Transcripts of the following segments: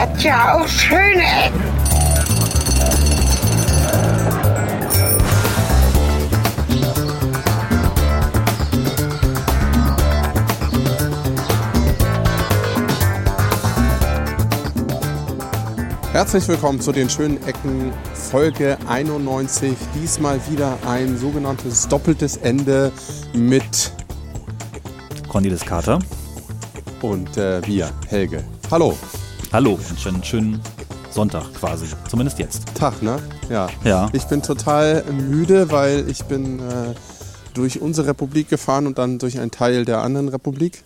hat ja auch schöne Ecken. Herzlich willkommen zu den schönen Ecken Folge 91. Diesmal wieder ein sogenanntes doppeltes Ende mit Cornelis Kater. und äh, wir, Helge. Hallo. Hallo, einen schönen, schönen Sonntag quasi. Zumindest jetzt. Tag, ne? Ja. Ja. Ich bin total müde, weil ich bin äh, durch unsere Republik gefahren und dann durch einen Teil der anderen Republik,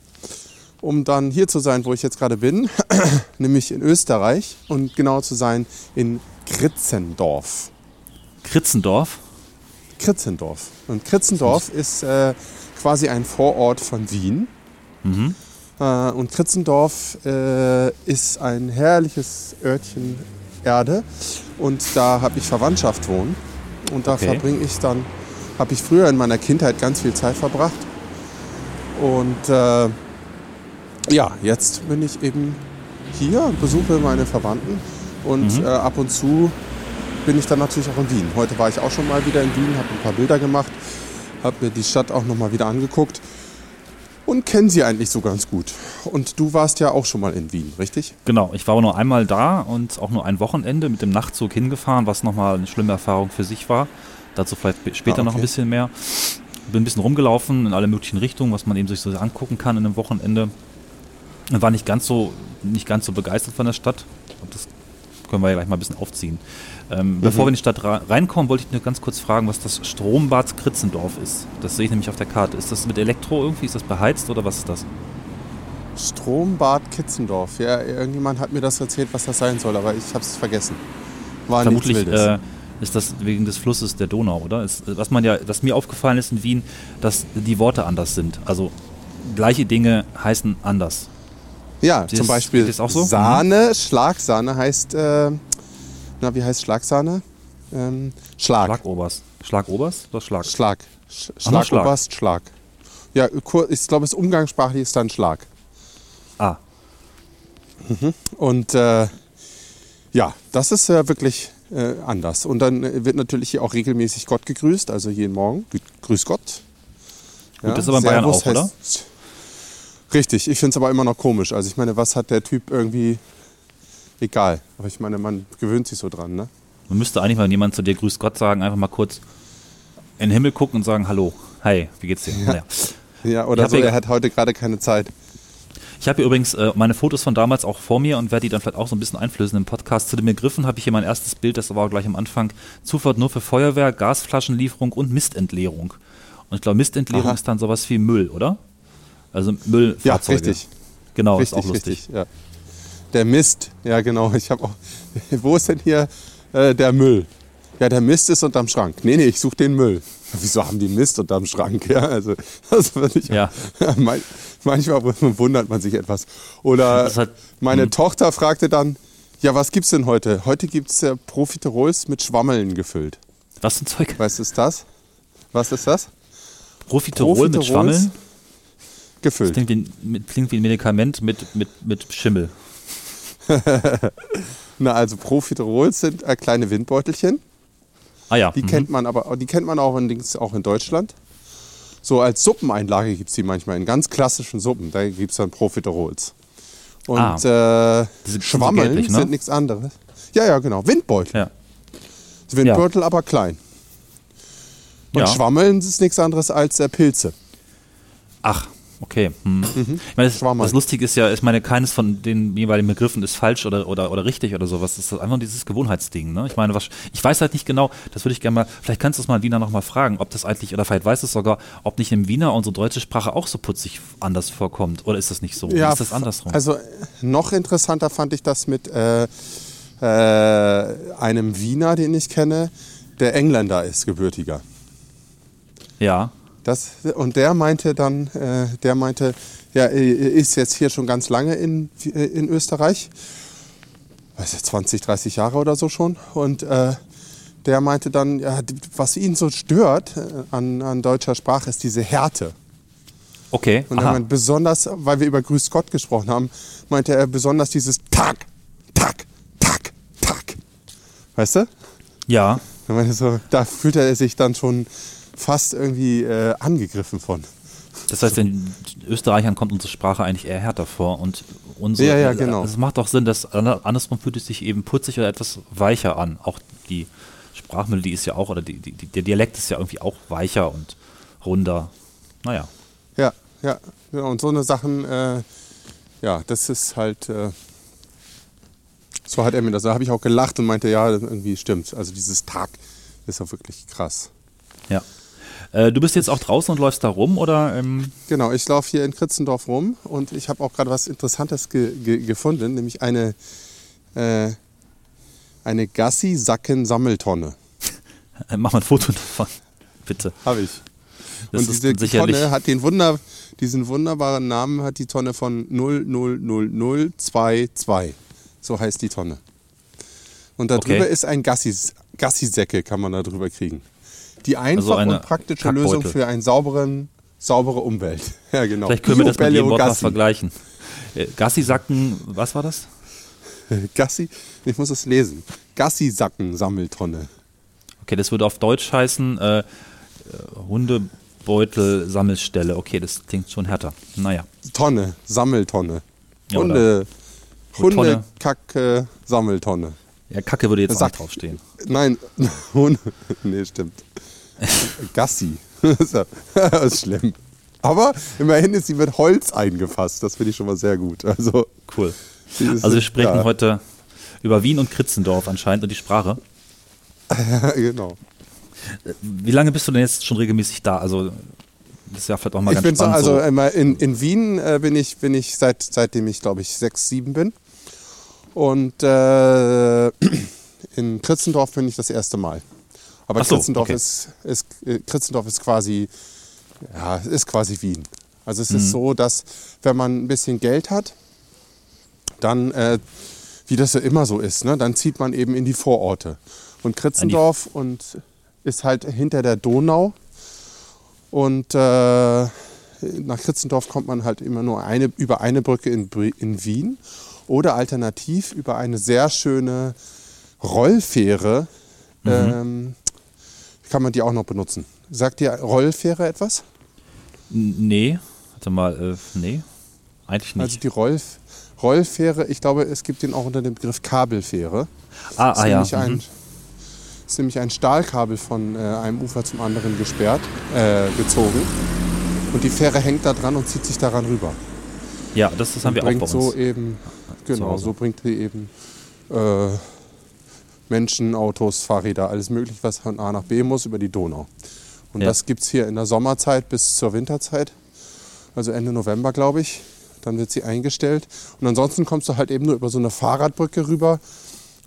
um dann hier zu sein, wo ich jetzt gerade bin, nämlich in Österreich und genau zu sein in Kritzendorf. Kritzendorf. Kritzendorf. Und Kritzendorf ist äh, quasi ein Vorort von Wien. Äh, und Kritzendorf äh, ist ein herrliches Örtchen Erde. Und da habe ich Verwandtschaft wohnen. Und da Okay. verbringe ich dann, habe ich früher in meiner Kindheit ganz viel Zeit verbracht. Und äh, ja, jetzt bin ich eben hier und besuche meine Verwandten. Und äh, ab und zu bin ich dann natürlich auch in Wien. Heute war ich auch schon mal wieder in Wien, habe ein paar Bilder gemacht, habe mir die Stadt auch noch mal wieder angeguckt und kenne sie eigentlich so ganz gut. Und du warst ja auch schon mal in Wien, richtig? Genau, ich war nur einmal da und auch nur ein Wochenende mit dem Nachtzug hingefahren, was nochmal eine schlimme Erfahrung für sich war. Dazu vielleicht sp- später Ah, noch okay. ein bisschen mehr. Bin ein bisschen rumgelaufen in alle möglichen Richtungen, was man eben sich so angucken kann in einem Wochenende. War nicht ganz so, nicht ganz so begeistert von der Stadt. Das können wir ja gleich mal ein bisschen aufziehen. Ähm, Bevor wir in die Stadt reinkommen, wollte ich nur ganz kurz fragen, was das Strombad Kritzendorf ist. Das sehe ich nämlich auf der Karte. Ist das mit Elektro irgendwie? Ist das beheizt oder was ist das? Strombad Kitzendorf. Ja, irgendjemand hat mir das erzählt, was das sein soll, aber ich habe es vergessen. War Vermutlich nichts Wildes. äh, ist das wegen des Flusses der Donau, oder? Ist, was man ja, was mir aufgefallen ist in Wien, dass die Worte anders sind. Also gleiche Dinge heißen anders. Ja, das- zum Beispiel ist das auch so? Sahne, Schlagsahne heißt, äh, na wie heißt Schlagsahne? Ähm, Schlag. Schlagobers. Schlagobers oder Schlag? Schlag. Sch nur Schlagoberst, Schlag. Ja, ich glaube, es umgangssprachlich ist dann Schlag. Ah, Und äh, ja, das ist äh, wirklich äh, anders. Und dann äh, wird natürlich hier auch regelmäßig Gott gegrüßt, also jeden Morgen. Grüß Gott. Gut, das ist aber in Bayern auch, oder? Richtig, ich finde es aber immer noch komisch. Also ich meine, was hat der Typ irgendwie... Egal, aber ich meine, man gewöhnt sich so dran, ne? man müsste eigentlich mal, wenn jemand zu dir grüßt Gott sagen, einfach mal kurz in den Himmel gucken und sagen, hallo, hi, wie geht's dir? Naja. Ja, oder so, er hat heute gerade keine Zeit. Ich habe hier übrigens äh, meine Fotos von damals auch vor mir und werde die dann vielleicht auch so ein bisschen einflößen im Podcast. Zu den Begriffen habe ich hier mein erstes Bild, das war auch gleich am Anfang. Zufahrt nur für Feuerwehr, Gasflaschenlieferung und Mistentleerung. Und ich glaube, Mistentleerung Aha. ist dann sowas wie Müll, oder? Also Müllfahrzeuge. Ja, richtig. Genau, richtig, ist auch lustig. richtig. Ja. Der Mist, ja genau. Ich habe auch. Wo ist denn hier äh, der Müll? Ja, der Mist ist unterm Schrank. Nee, nee, ich suche den Müll. Wieso haben die Mist unterm Schrank? Ja, also das finde ich. Ja. Man- Manchmal wundert man sich etwas. Oder halt- meine hm. Tochter fragte dann, ja, was gibt's denn heute? Heute gibt's äh, Profiterols mit Schwammeln gefüllt. Was für ein Zeug? Was ist das? Was ist das? Profiterol mit Profiterols Schwammeln? Gefüllt. Klingt wie, ein, klingt wie ein Medikament mit, mit, mit Schimmel. Na, also Profiterols sind äh, kleine Windbeutelchen. Ah ja. Die mhm. kennt man aber, die kennt man auch in, auch in Deutschland. So als Suppeneinlage gibt es die manchmal in ganz klassischen Suppen. Da gibt es dann Profiterols. Und Ah. äh, Schwammeln gelblich, ne? sind nichts anderes. Ja, ja, genau. Windbeutel. Ja. Windbeutel, aber klein. Und Ja. Schwammeln ist nichts anderes als äh, Pilze. Ach, okay. Hm. Ich meine, das, das Lustige ist ja, ich meine, keines von den jeweiligen Begriffen ist falsch oder, oder, oder richtig oder sowas. Das ist einfach dieses Gewohnheitsding. Ne? Ich meine, was, ich weiß halt nicht genau, das würde ich gerne mal, vielleicht kannst du es mal in Wiener nochmal fragen, ob das eigentlich, oder vielleicht weißt du es sogar, ob nicht im Wiener unsere deutsche Sprache auch so putzig anders vorkommt. Oder ist das nicht so? ist das andersrum? Also noch interessanter fand ich das mit äh, äh, einem Wiener, den ich kenne, der Engländer ist, gebürtiger. ja. Das, und der meinte dann, äh, der meinte, ja, er ist jetzt hier schon ganz lange in, äh, in Österreich, weiß ich, 20, 30 Jahre oder so schon. Und äh, der meinte dann, ja, was ihn so stört äh, an, an deutscher Sprache, ist diese Härte. Okay. Und er meinte, besonders, weil wir über Grüß Gott gesprochen haben, meinte er besonders dieses Tag, tak, tak, tak. Weißt du? Ja, Wenn man so, da fühlt er sich dann schon fast irgendwie äh, angegriffen von. das heißt, den Österreichern kommt unsere Sprache eigentlich eher härter vor und unsere, Ja, ja, genau. Es macht auch Sinn, dass andersrum fühlt es sich eben putzig oder etwas weicher an. Auch die Sprachmelodie ist ja auch, oder die, die, der Dialekt ist ja irgendwie auch weicher und runder. Naja. Ja, ja. Genau. Und so eine Sachen, äh, ja, das ist halt, äh, so hat er mir das. Da habe ich auch gelacht und meinte, ja, das irgendwie stimmt. Also dieses Tag ist auch wirklich krass. Ja. Äh, du bist jetzt auch draußen und läufst da rum oder? Ähm, Genau, ich laufe hier in Kritzendorf rum und ich habe auch gerade was Interessantes ge ge gefunden, nämlich eine, äh, eine Gassi-Sacken-Sammeltonne. mach mal ein Foto davon, bitte. Habe ich. Das und diese sicherlich- Tonne hat den Wunder, diesen wunderbaren Namen hat die Tonne von 000022. So heißt die Tonne. Und darüber Okay. ist ein Gassis, Gassisäcke, kann man da drüber kriegen. Die einfache Also und praktische Kackbeutel. Lösung für eine sauberen, saubere Umwelt. Ja, genau. Vielleicht können wir das mit dem Wort vergleichen. Äh, Gassi-Sacken, was war das? Gassi, ich muss es lesen. Gassisacken-Sammeltonne. Okay, das würde auf Deutsch heißen äh, äh, Hundebeutel-Sammelstelle. Okay, das klingt schon härter. Naja. Tonne, Sammeltonne. Ja, Hunde, Tonne. Hundekacke, Sammeltonne. Ja, Kacke würde jetzt Sack. nicht draufstehen. Nein, Hunde. Nee, stimmt. Gassi. Das ist schlimm. Aber immerhin ist sie mit Holz eingefasst. Das finde ich schon mal sehr gut. Also, Cool. Also wir sprechen ja, heute über Wien und Kritzendorf anscheinend und die Sprache. Genau. Wie lange bist du denn jetzt schon regelmäßig da? Also das ist ja vielleicht auch mal Ich ganz bin so, spannend. also so. in, in Wien äh, bin ich, bin ich seit, seitdem ich, glaube ich, sechs, sieben bin. Und äh, in Kritzendorf bin ich das erste Mal. Aber so, Kritzendorf, okay. ist, ist, äh, Kritzendorf ist quasi, ja, ist quasi Wien. Also es Mhm. ist so, dass wenn man ein bisschen Geld hat, dann, äh, wie das ja immer so ist, ne, dann zieht man eben in die Vororte. Und Kritzendorf und ist halt hinter der Donau. Und äh, nach Kritzendorf kommt man halt immer nur eine, über eine Brücke in, in Wien oder alternativ über eine sehr schöne Rollfähre. Ähm, kann man die auch noch benutzen. Sagt dir Rollfähre etwas? Nee, warte mal, äh, nee, eigentlich Also nicht. die Rollf Rollfähre, ich glaube, es gibt den auch unter dem Begriff Kabelfähre. ah, ist ah ja. nämlich ein, Mhm. ist nämlich ein Stahlkabel von äh, einem Ufer zum anderen gesperrt, äh, gezogen. Und die Fähre hängt da dran und zieht sich daran rüber. Ja, das, das haben und wir auch bei uns. so eben, genau, so bringt die eben äh, Menschen, Autos, Fahrräder, alles mögliche, was von A nach B muss, über die Donau. Und Ja. das gibt es hier in der Sommerzeit bis zur Winterzeit, also Ende November, glaube ich. Dann wird sie eingestellt. Und ansonsten kommst du halt eben nur über so eine Fahrradbrücke rüber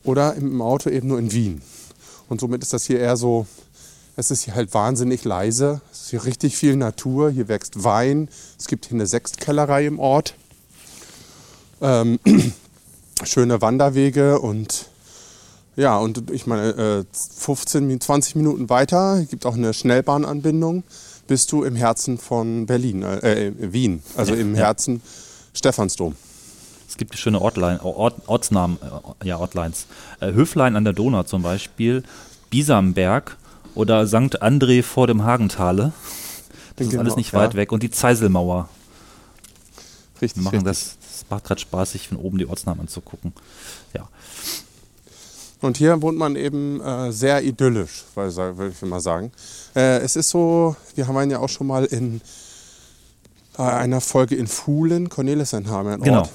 oder im Auto eben nur in Wien. Und somit ist das hier eher so, es ist hier halt wahnsinnig leise. Es ist hier richtig viel Natur. Hier wächst Wein. Es gibt hier eine Sechstkellerei im Ort. Ähm, schöne Wanderwege und ja, und ich meine, äh, 15, Min- 20 Minuten weiter gibt auch eine Schnellbahnanbindung, bist du im Herzen von Berlin, äh, äh, Wien, also Ja, im ja. Herzen Stephansdom. Es gibt schöne Ortline, Ort, Ortsnamen, äh, ja, Ortlines. Äh, Höflein an der Donau zum Beispiel, Bisamberg oder St. André vor dem Hagentale. Das ist Genau, alles nicht ja. weit weg. Und die Zeiselmauer. Richtig, Wir machen richtig. das, das macht gerade Spaß, sich von oben die Ortsnamen anzugucken. Ja. Und hier wohnt man eben äh, sehr idyllisch, würde ich mal sagen. Äh, es ist so, wir haben ja auch schon mal in äh, einer Folge in Fuhlen, Cornelissen haben einen Genau. Ort.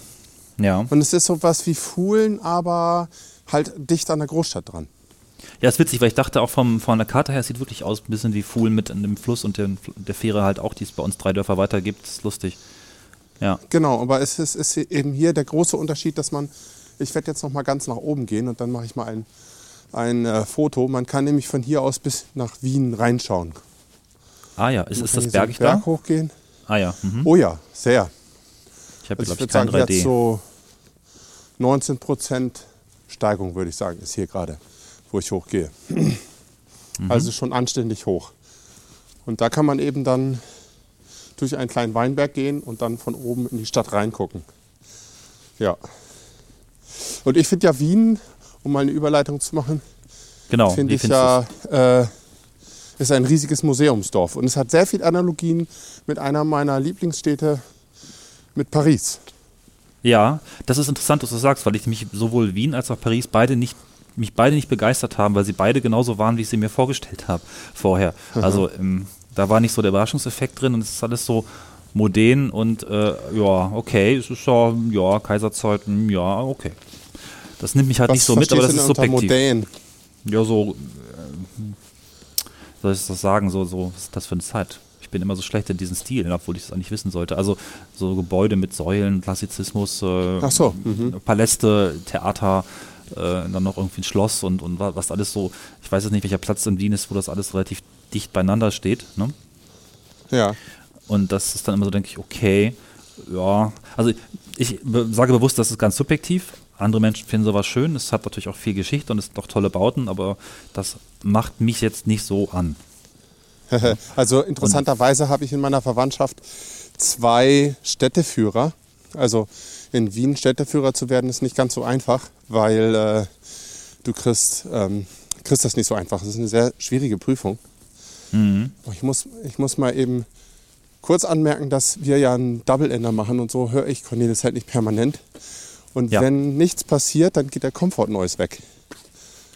Ja. Und es ist so was wie Fuhlen, aber halt dicht an der Großstadt dran. Ja, ist witzig, weil ich dachte auch vom, von der Karte her, es sieht wirklich aus, ein bisschen wie Fuhlen mit dem Fluss und den, der Fähre halt auch, die es bei uns drei Dörfer weiter gibt. Das ist lustig. Ja. Genau, aber es ist, ist eben hier der große Unterschied, dass man, ich werde jetzt noch mal ganz nach oben gehen und dann mache ich mal ein, ein äh, Foto. Man kann nämlich von hier aus bis nach Wien reinschauen. Ah ja, ist, ist das hier so bergig Berg da? hochgehen. Ah ja. Mhm. Oh ja, sehr. Ich habe, Also glaube ich kein sagen, 3D. jetzt so 19 Prozent Steigung, würde ich sagen, ist hier gerade, wo ich hochgehe. Mhm. Also schon anständig hoch. Und da kann man eben dann durch einen kleinen Weinberg gehen und dann von oben in die Stadt reingucken. Ja. Und ich finde ja Wien, um mal eine Überleitung zu machen, Genau, finde ich ja, äh, ist ein riesiges Museumsdorf. Und es hat sehr viel Analogien mit einer meiner Lieblingsstädte, mit Paris. Ja, das ist interessant, dass du sagst, weil ich mich sowohl Wien als auch Paris beide nicht mich beide nicht begeistert haben, weil sie beide genauso waren, wie ich sie mir vorgestellt habe vorher. Also ähm, da war nicht so der Überraschungseffekt drin und es ist alles so modern und äh, ja, okay, es ist ja, ja, Kaiserzeit, hm, ja, okay. Das nimmt mich halt Was nicht so mit, aber das ist subjektiv. modern? Ja, so, äh, soll ich das sagen, so, so, was ist das für eine Zeit? Ich bin immer so schlecht in diesen Stilen, obwohl ich das eigentlich wissen sollte. Also so Gebäude mit Säulen, Klassizismus, äh, so, mhm. Paläste, Theater, äh, dann noch irgendwie ein Schloss und, und wa- was alles so, ich weiß jetzt nicht, welcher Platz in Wien ist, wo das alles relativ dicht beieinander steht. Ne? Ja. Und das ist dann immer so, denke ich, okay, ja. Also ich be sage bewusst, das ist ganz subjektiv. Andere Menschen finden sowas schön. Es hat natürlich auch viel Geschichte und es sind doch tolle Bauten, aber das macht mich jetzt nicht so an. Also interessanterweise habe ich in meiner Verwandtschaft zwei Städteführer. Also in Wien Städteführer zu werden, ist nicht ganz so einfach, weil äh, du kriegst, ähm, kriegst das nicht so einfach. Es ist eine sehr schwierige Prüfung. Mhm. Oh, Ich muss, ich muss mal eben kurz anmerken, dass wir ja einen Double-Ender machen und so höre ich Cornelis halt nicht permanent. Und Ja. wenn nichts passiert, dann geht der Comfort Noise weg.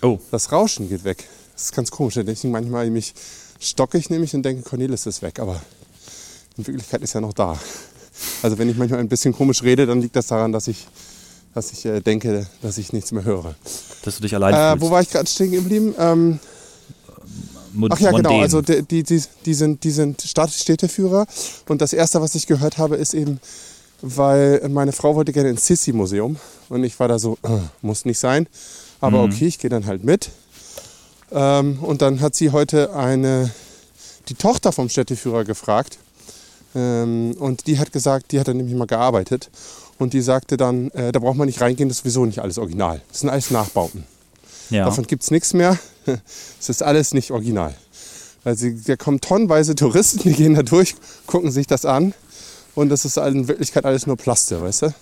Oh, Das Rauschen geht weg. Das ist ganz komisch. Ich manchmal mich stocke ich nämlich und denke, Cornelis ist weg. Aber in Wirklichkeit ist er noch da. Also wenn ich manchmal ein bisschen komisch rede, dann liegt das daran, dass ich, dass ich äh, denke, dass ich nichts mehr höre. dass du dich allein Äh, wo war ich gerade stehen geblieben? Ähm, Mod- ach ja, genau. mondän. Also die, die, die, die sind, die sind Stadt- Städteführer. Und das Erste, was ich gehört habe, ist eben, weil meine Frau wollte gerne ins Sissi-Museum. Und ich war da so, äh, muss nicht sein. Aber Mhm. okay, ich gehe dann halt mit. Ähm, und dann hat sie heute eine, die Tochter vom Städteführer gefragt. Ähm, und die hat gesagt, die hat dann nämlich mal gearbeitet. Und die sagte dann, äh, da braucht man nicht reingehen, das ist sowieso nicht alles original. Das sind alles Nachbauten. Ja. Davon gibt es nichts mehr. Es ist alles nicht original. Also da kommen tonnenweise Touristen, die gehen da durch, gucken sich das an. Und das ist in Wirklichkeit alles nur Plaste, weißt du?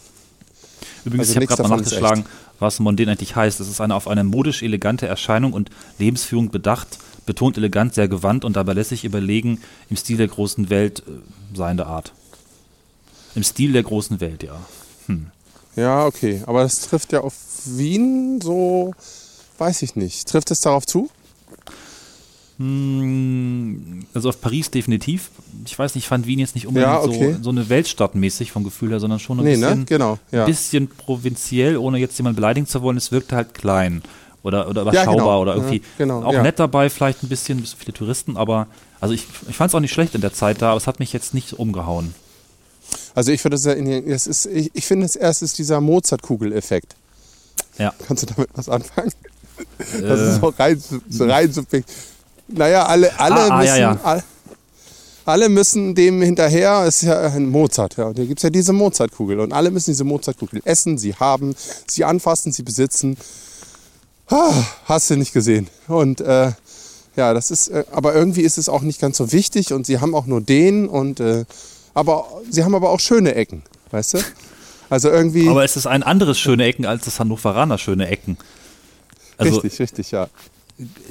Übrigens, also ich habe gerade mal nachgeschlagen, was mondän eigentlich heißt. Es ist eine auf eine modisch elegante Erscheinung und Lebensführung bedacht, betont elegant, sehr gewandt und dabei lässt sich überlegen, im Stil der großen Welt äh, seiende Art. Im Stil der großen Welt, ja. Ja, okay. Aber das trifft ja auf Wien so, weiß ich nicht. Trifft es darauf zu? Hm, Also auf Paris definitiv. Ich weiß nicht, ich fand Wien jetzt nicht unbedingt Ja, okay. so, so eine Weltstadt mäßig vom Gefühl her, sondern schon ein Nee, bisschen, ne? Genau. Ja. bisschen provinziell, ohne jetzt jemanden beleidigen zu wollen. Es wirkte halt klein oder, oder Ja, überschaubar genau. oder irgendwie Ja, genau, auch ja. nett dabei, vielleicht ein bisschen, bisschen viele Touristen, aber also ich, ich fand es auch nicht schlecht in der Zeit da, aber es hat mich jetzt nicht umgehauen. Also ich würde sagen, ist, ich, ich finde es erst ist dieser Mozartkugel-Effekt. Ja. Kannst du damit was anfangen? Das Äh, ist so rein, rein subjektiv. Naja, alle, alle Ah, ah, müssen. ja, ja. All, alle müssen dem hinterher, es ist ja ein Mozart, ja. Und da gibt es ja diese Mozartkugel. Und alle müssen diese Mozartkugel essen, sie haben, sie anfassen, sie besitzen. Ah, hast du nicht gesehen. Und äh, ja, das ist, äh, aber irgendwie ist es auch nicht ganz so wichtig und sie haben auch nur den und äh, aber sie haben aber auch schöne Ecken, weißt du? Also irgendwie. aber es ist ein anderes schöne Ecken als das Hannoveraner schöne Ecken. Also richtig, richtig, ja.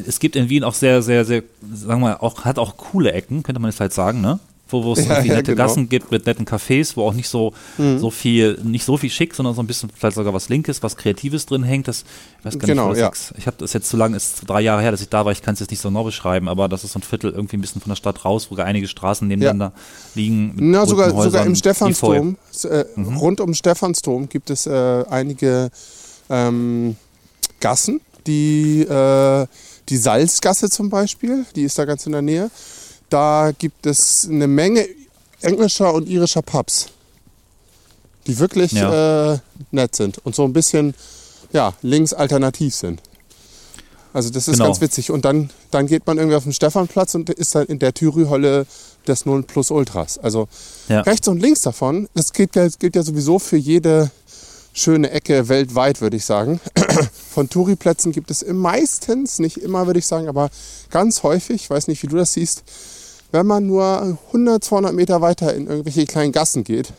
es gibt in Wien auch sehr, sehr, sehr, sagen wir mal, auch, hat auch coole Ecken, könnte man jetzt halt sagen, ne? Wo, wo es Ja, ja, nette genau. Mhm. Gassen gibt mit netten Cafés, wo auch nicht so, so viel, nicht so viel schick, sondern so ein bisschen vielleicht sogar was Linkes, was Kreatives drin hängt. Das, ich weiß gar Genau, nicht, wo ja. das ist. Ich habe das jetzt zu lange, ist drei Jahre her, dass ich da war, ich kann es jetzt nicht so genau beschreiben, aber das ist so ein Viertel irgendwie ein bisschen von der Stadt raus, wo einige Straßen nebeneinander liegen. Na, sogar, sogar im. Stephansdom, äh, Mhm. rund um Stephansdom gibt es äh, einige ähm, Gassen, die, äh, die Salzgasse zum Beispiel, die ist da ganz in der Nähe. Da gibt es eine Menge englischer und irischer Pubs, die wirklich Ja. äh, nett sind und so ein bisschen ja, links alternativ sind. Also das ist Genau. ganz witzig. Und dann, dann geht man irgendwie auf den Stephanplatz und ist dann in der Thürü-Holle des 0 Plus Ultras. Also Ja. rechts und links davon, das gilt gilt ja sowieso für jede schöne Ecke weltweit, würde ich sagen. Von Touri-Plätzen gibt es meistens, nicht immer, würde ich sagen, aber ganz häufig, ich weiß nicht, wie du das siehst, wenn man nur 100, 200 Meter weiter in irgendwelche kleinen Gassen geht,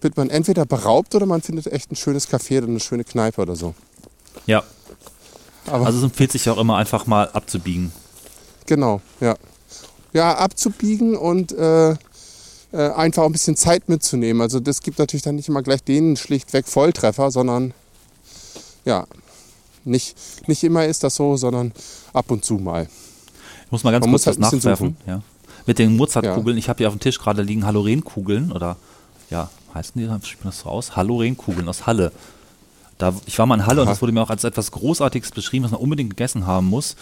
wird man entweder beraubt oder man findet echt ein schönes Café oder eine schöne Kneipe oder so. Ja. Aber Also es empfiehlt sich auch immer einfach mal abzubiegen. genau, ja. Ja, abzubiegen und äh, einfach auch ein bisschen Zeit mitzunehmen. Also das gibt natürlich dann nicht immer gleich den schlichtweg Volltreffer, sondern ja, nicht, nicht immer ist das so, sondern ab und zu mal. Ich muss mal ganz Man kurz muss halt was nachwerfen. Ja. Mit den Mozartkugeln, ich habe hier auf dem Tisch gerade liegen Halorenkugeln oder ja, heißen die, spricht man das so aus? Halorenkugeln aus Halle. Da, ich war mal in Halle und Aha. das wurde mir auch als etwas Großartiges beschrieben, was man unbedingt gegessen haben muss.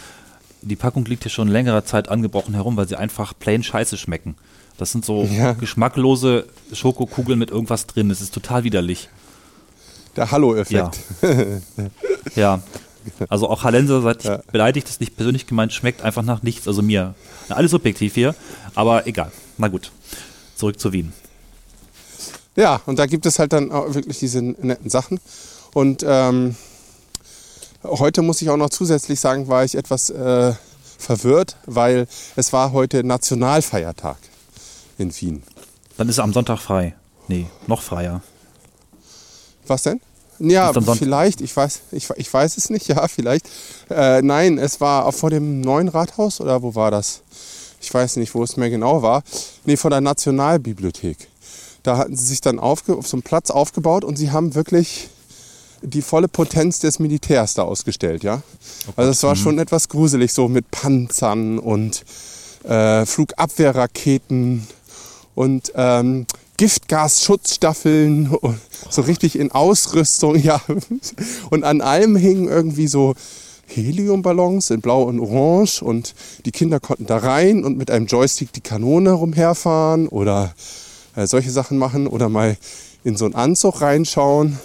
Die Packung liegt hier schon längere Zeit angebrochen herum, weil sie einfach plain scheiße schmecken. Das sind so Ja. geschmacklose Schokokugeln mit irgendwas drin. Das ist total widerlich. Der Hallo-Effekt. Ja. Also auch Hallenser, seid Ja. ich beleidigt, ist nicht persönlich gemeint, schmeckt einfach nach nichts. Also mir. Na, alles subjektiv hier, aber egal. Na gut. Zurück zu Wien. Ja, und da gibt es halt dann auch wirklich diese netten Sachen. Und ähm, heute muss ich auch noch zusätzlich sagen, war ich etwas äh, verwirrt, weil es war heute Nationalfeiertag in Wien. Dann ist er am Sonntag frei. Nee, noch freier. Was denn? Ja, vielleicht, ich weiß, ich, ich weiß es nicht, ja, vielleicht. Äh, nein, es war vor dem neuen Rathaus oder wo war das? Ich weiß nicht, wo es mehr genau war. Nee, vor der Nationalbibliothek. Da hatten sie sich dann auf so einem Platz aufgebaut und sie haben wirklich die volle Potenz des Militärs da ausgestellt, ja. Also es war schon etwas gruselig, so mit Panzern und äh, Flugabwehrraketen und ähm, Giftgasschutzstaffeln und so richtig in Ausrüstung, ja. Und an allem hingen irgendwie so Heliumballons in Blau und Orange und die Kinder konnten da rein und mit einem Joystick die Kanone rumherfahren oder äh, solche Sachen machen oder mal in so einen Anzug reinschauen.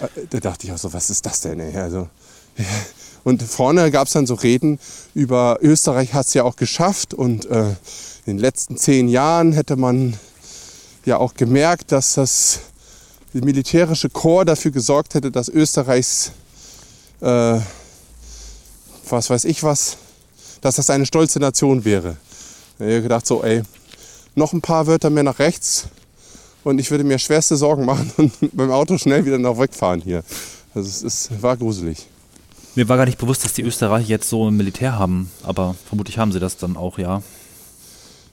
Äh, Da dachte ich auch so, was ist das denn? Ey? Also. Und vorne gab es dann so Reden über Österreich hat es ja auch geschafft und äh, in den letzten zehn Jahren hätte man ja auch gemerkt, dass das militärische Korps dafür gesorgt hätte, dass Österreichs, äh, was weiß ich was, dass das eine stolze Nation wäre. Da hab ich gedacht so, ey, noch ein paar Wörter mehr nach rechts und ich würde mir schwerste Sorgen machen und dem Auto schnell wieder nach wegfahren hier. Also es ist, war gruselig. Mir war gar nicht bewusst, dass die Österreicher jetzt so ein Militär haben, aber vermutlich haben sie das dann auch, ja.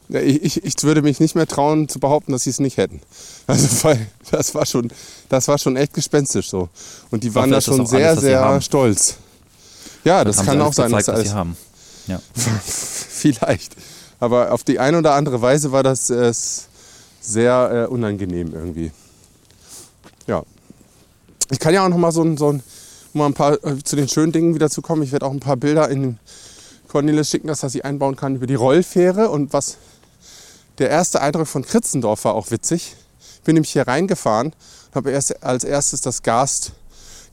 Ja, Ich, ich, ich würde mich nicht mehr trauen zu behaupten, dass sie es nicht hätten. Also weil das war schon, das war schon echt gespenstisch so. Und die waren da das schon sehr, alles, sehr stolz. Ja, das Haben kann auch sein, dass gezeigt, alles, sie haben. Ja. vielleicht. Aber auf die eine oder andere Weise war das äh, sehr äh, unangenehm irgendwie. Ja. Ich kann ja auch noch mal so ein, so ein, um mal ein paar äh, zu den schönen Dingen wieder zu kommen. Ich werde auch ein paar Bilder in Cornelis schicken, dass er sie einbauen kann über die Rollfähre und was der erste Eindruck von Kritzendorf war auch witzig. Ich bin nämlich hier reingefahren und habe erst als erstes das Gas,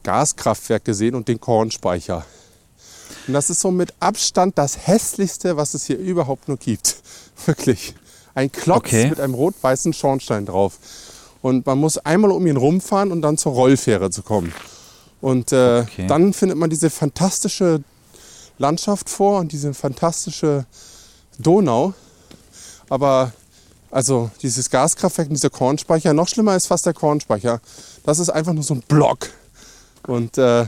Gaskraftwerk gesehen und den Kornspeicher. Und das ist so mit Abstand das hässlichste, was es hier überhaupt nur gibt. Wirklich. Ein Klotz Okay. mit einem rot-weißen Schornstein drauf. Und man muss einmal um ihn rumfahren und dann zur Rollfähre zu kommen. Und äh, Okay. dann findet man diese fantastische Landschaft vor und diese fantastische Donau. Aber also dieses Gaskraftwerk und dieser Kornspeicher, noch schlimmer ist fast der Kornspeicher. Das ist einfach nur so ein Block. Und äh,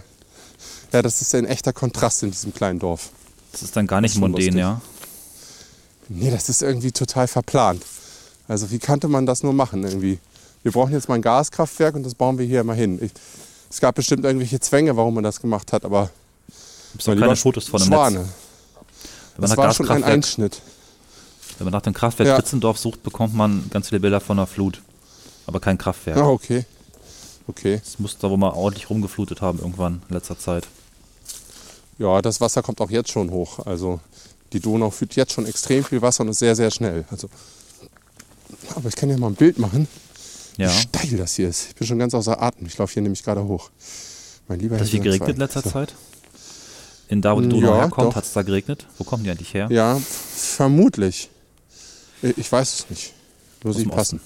ja, das ist ein echter Kontrast in diesem kleinen Dorf. Das ist dann gar nicht mondän, ja. Nee, das ist irgendwie total verplant. Also wie kannte man das nur machen irgendwie? Wir brauchen jetzt mal ein Gaskraftwerk und das bauen wir hier mal hin. Ich, es gab bestimmt irgendwelche Zwänge, warum man das gemacht hat, aber Gibt lieber keine Fotos von dem Schwane. Netz. Das nach war schon ein Einschnitt. wenn man nach dem Kraftwerk Ja. Kritzendorf sucht, bekommt man ganz viele Bilder von einer Flut. Aber kein Kraftwerk. Ah, okay. Okay. Das muss da wohl mal ordentlich rumgeflutet haben irgendwann in letzter Zeit. Ja, das Wasser kommt auch jetzt schon hoch. Also die Donau führt jetzt schon extrem viel Wasser und ist sehr, sehr schnell. Also, aber ich kann ja mal ein Bild machen, Ja. wie steil das hier ist. Ich bin schon ganz außer Atem. Ich laufe hier nämlich gerade hoch. Mein lieber Hat es Herr geregnet in letzter So. Zeit? In da, wo die Donau Ja, herkommt, doch. hat es da geregnet? Wo kommen die eigentlich her? Ja, vermutlich. Ich weiß es nicht. Muss Aus ich dem passen.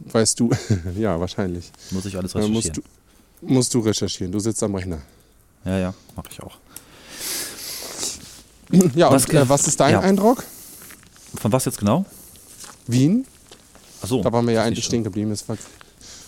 Weißt du? ja, wahrscheinlich. Muss ich alles Äh, musst, recherchieren. du, musst du recherchieren. Du sitzt am Rechner. Ja, ja, mache ich auch. Ja, Was und ge- äh, was ist dein ja. Eindruck? Von was jetzt genau? Wien? Achso. Da waren wir ja das eigentlich stehen geblieben. Es war,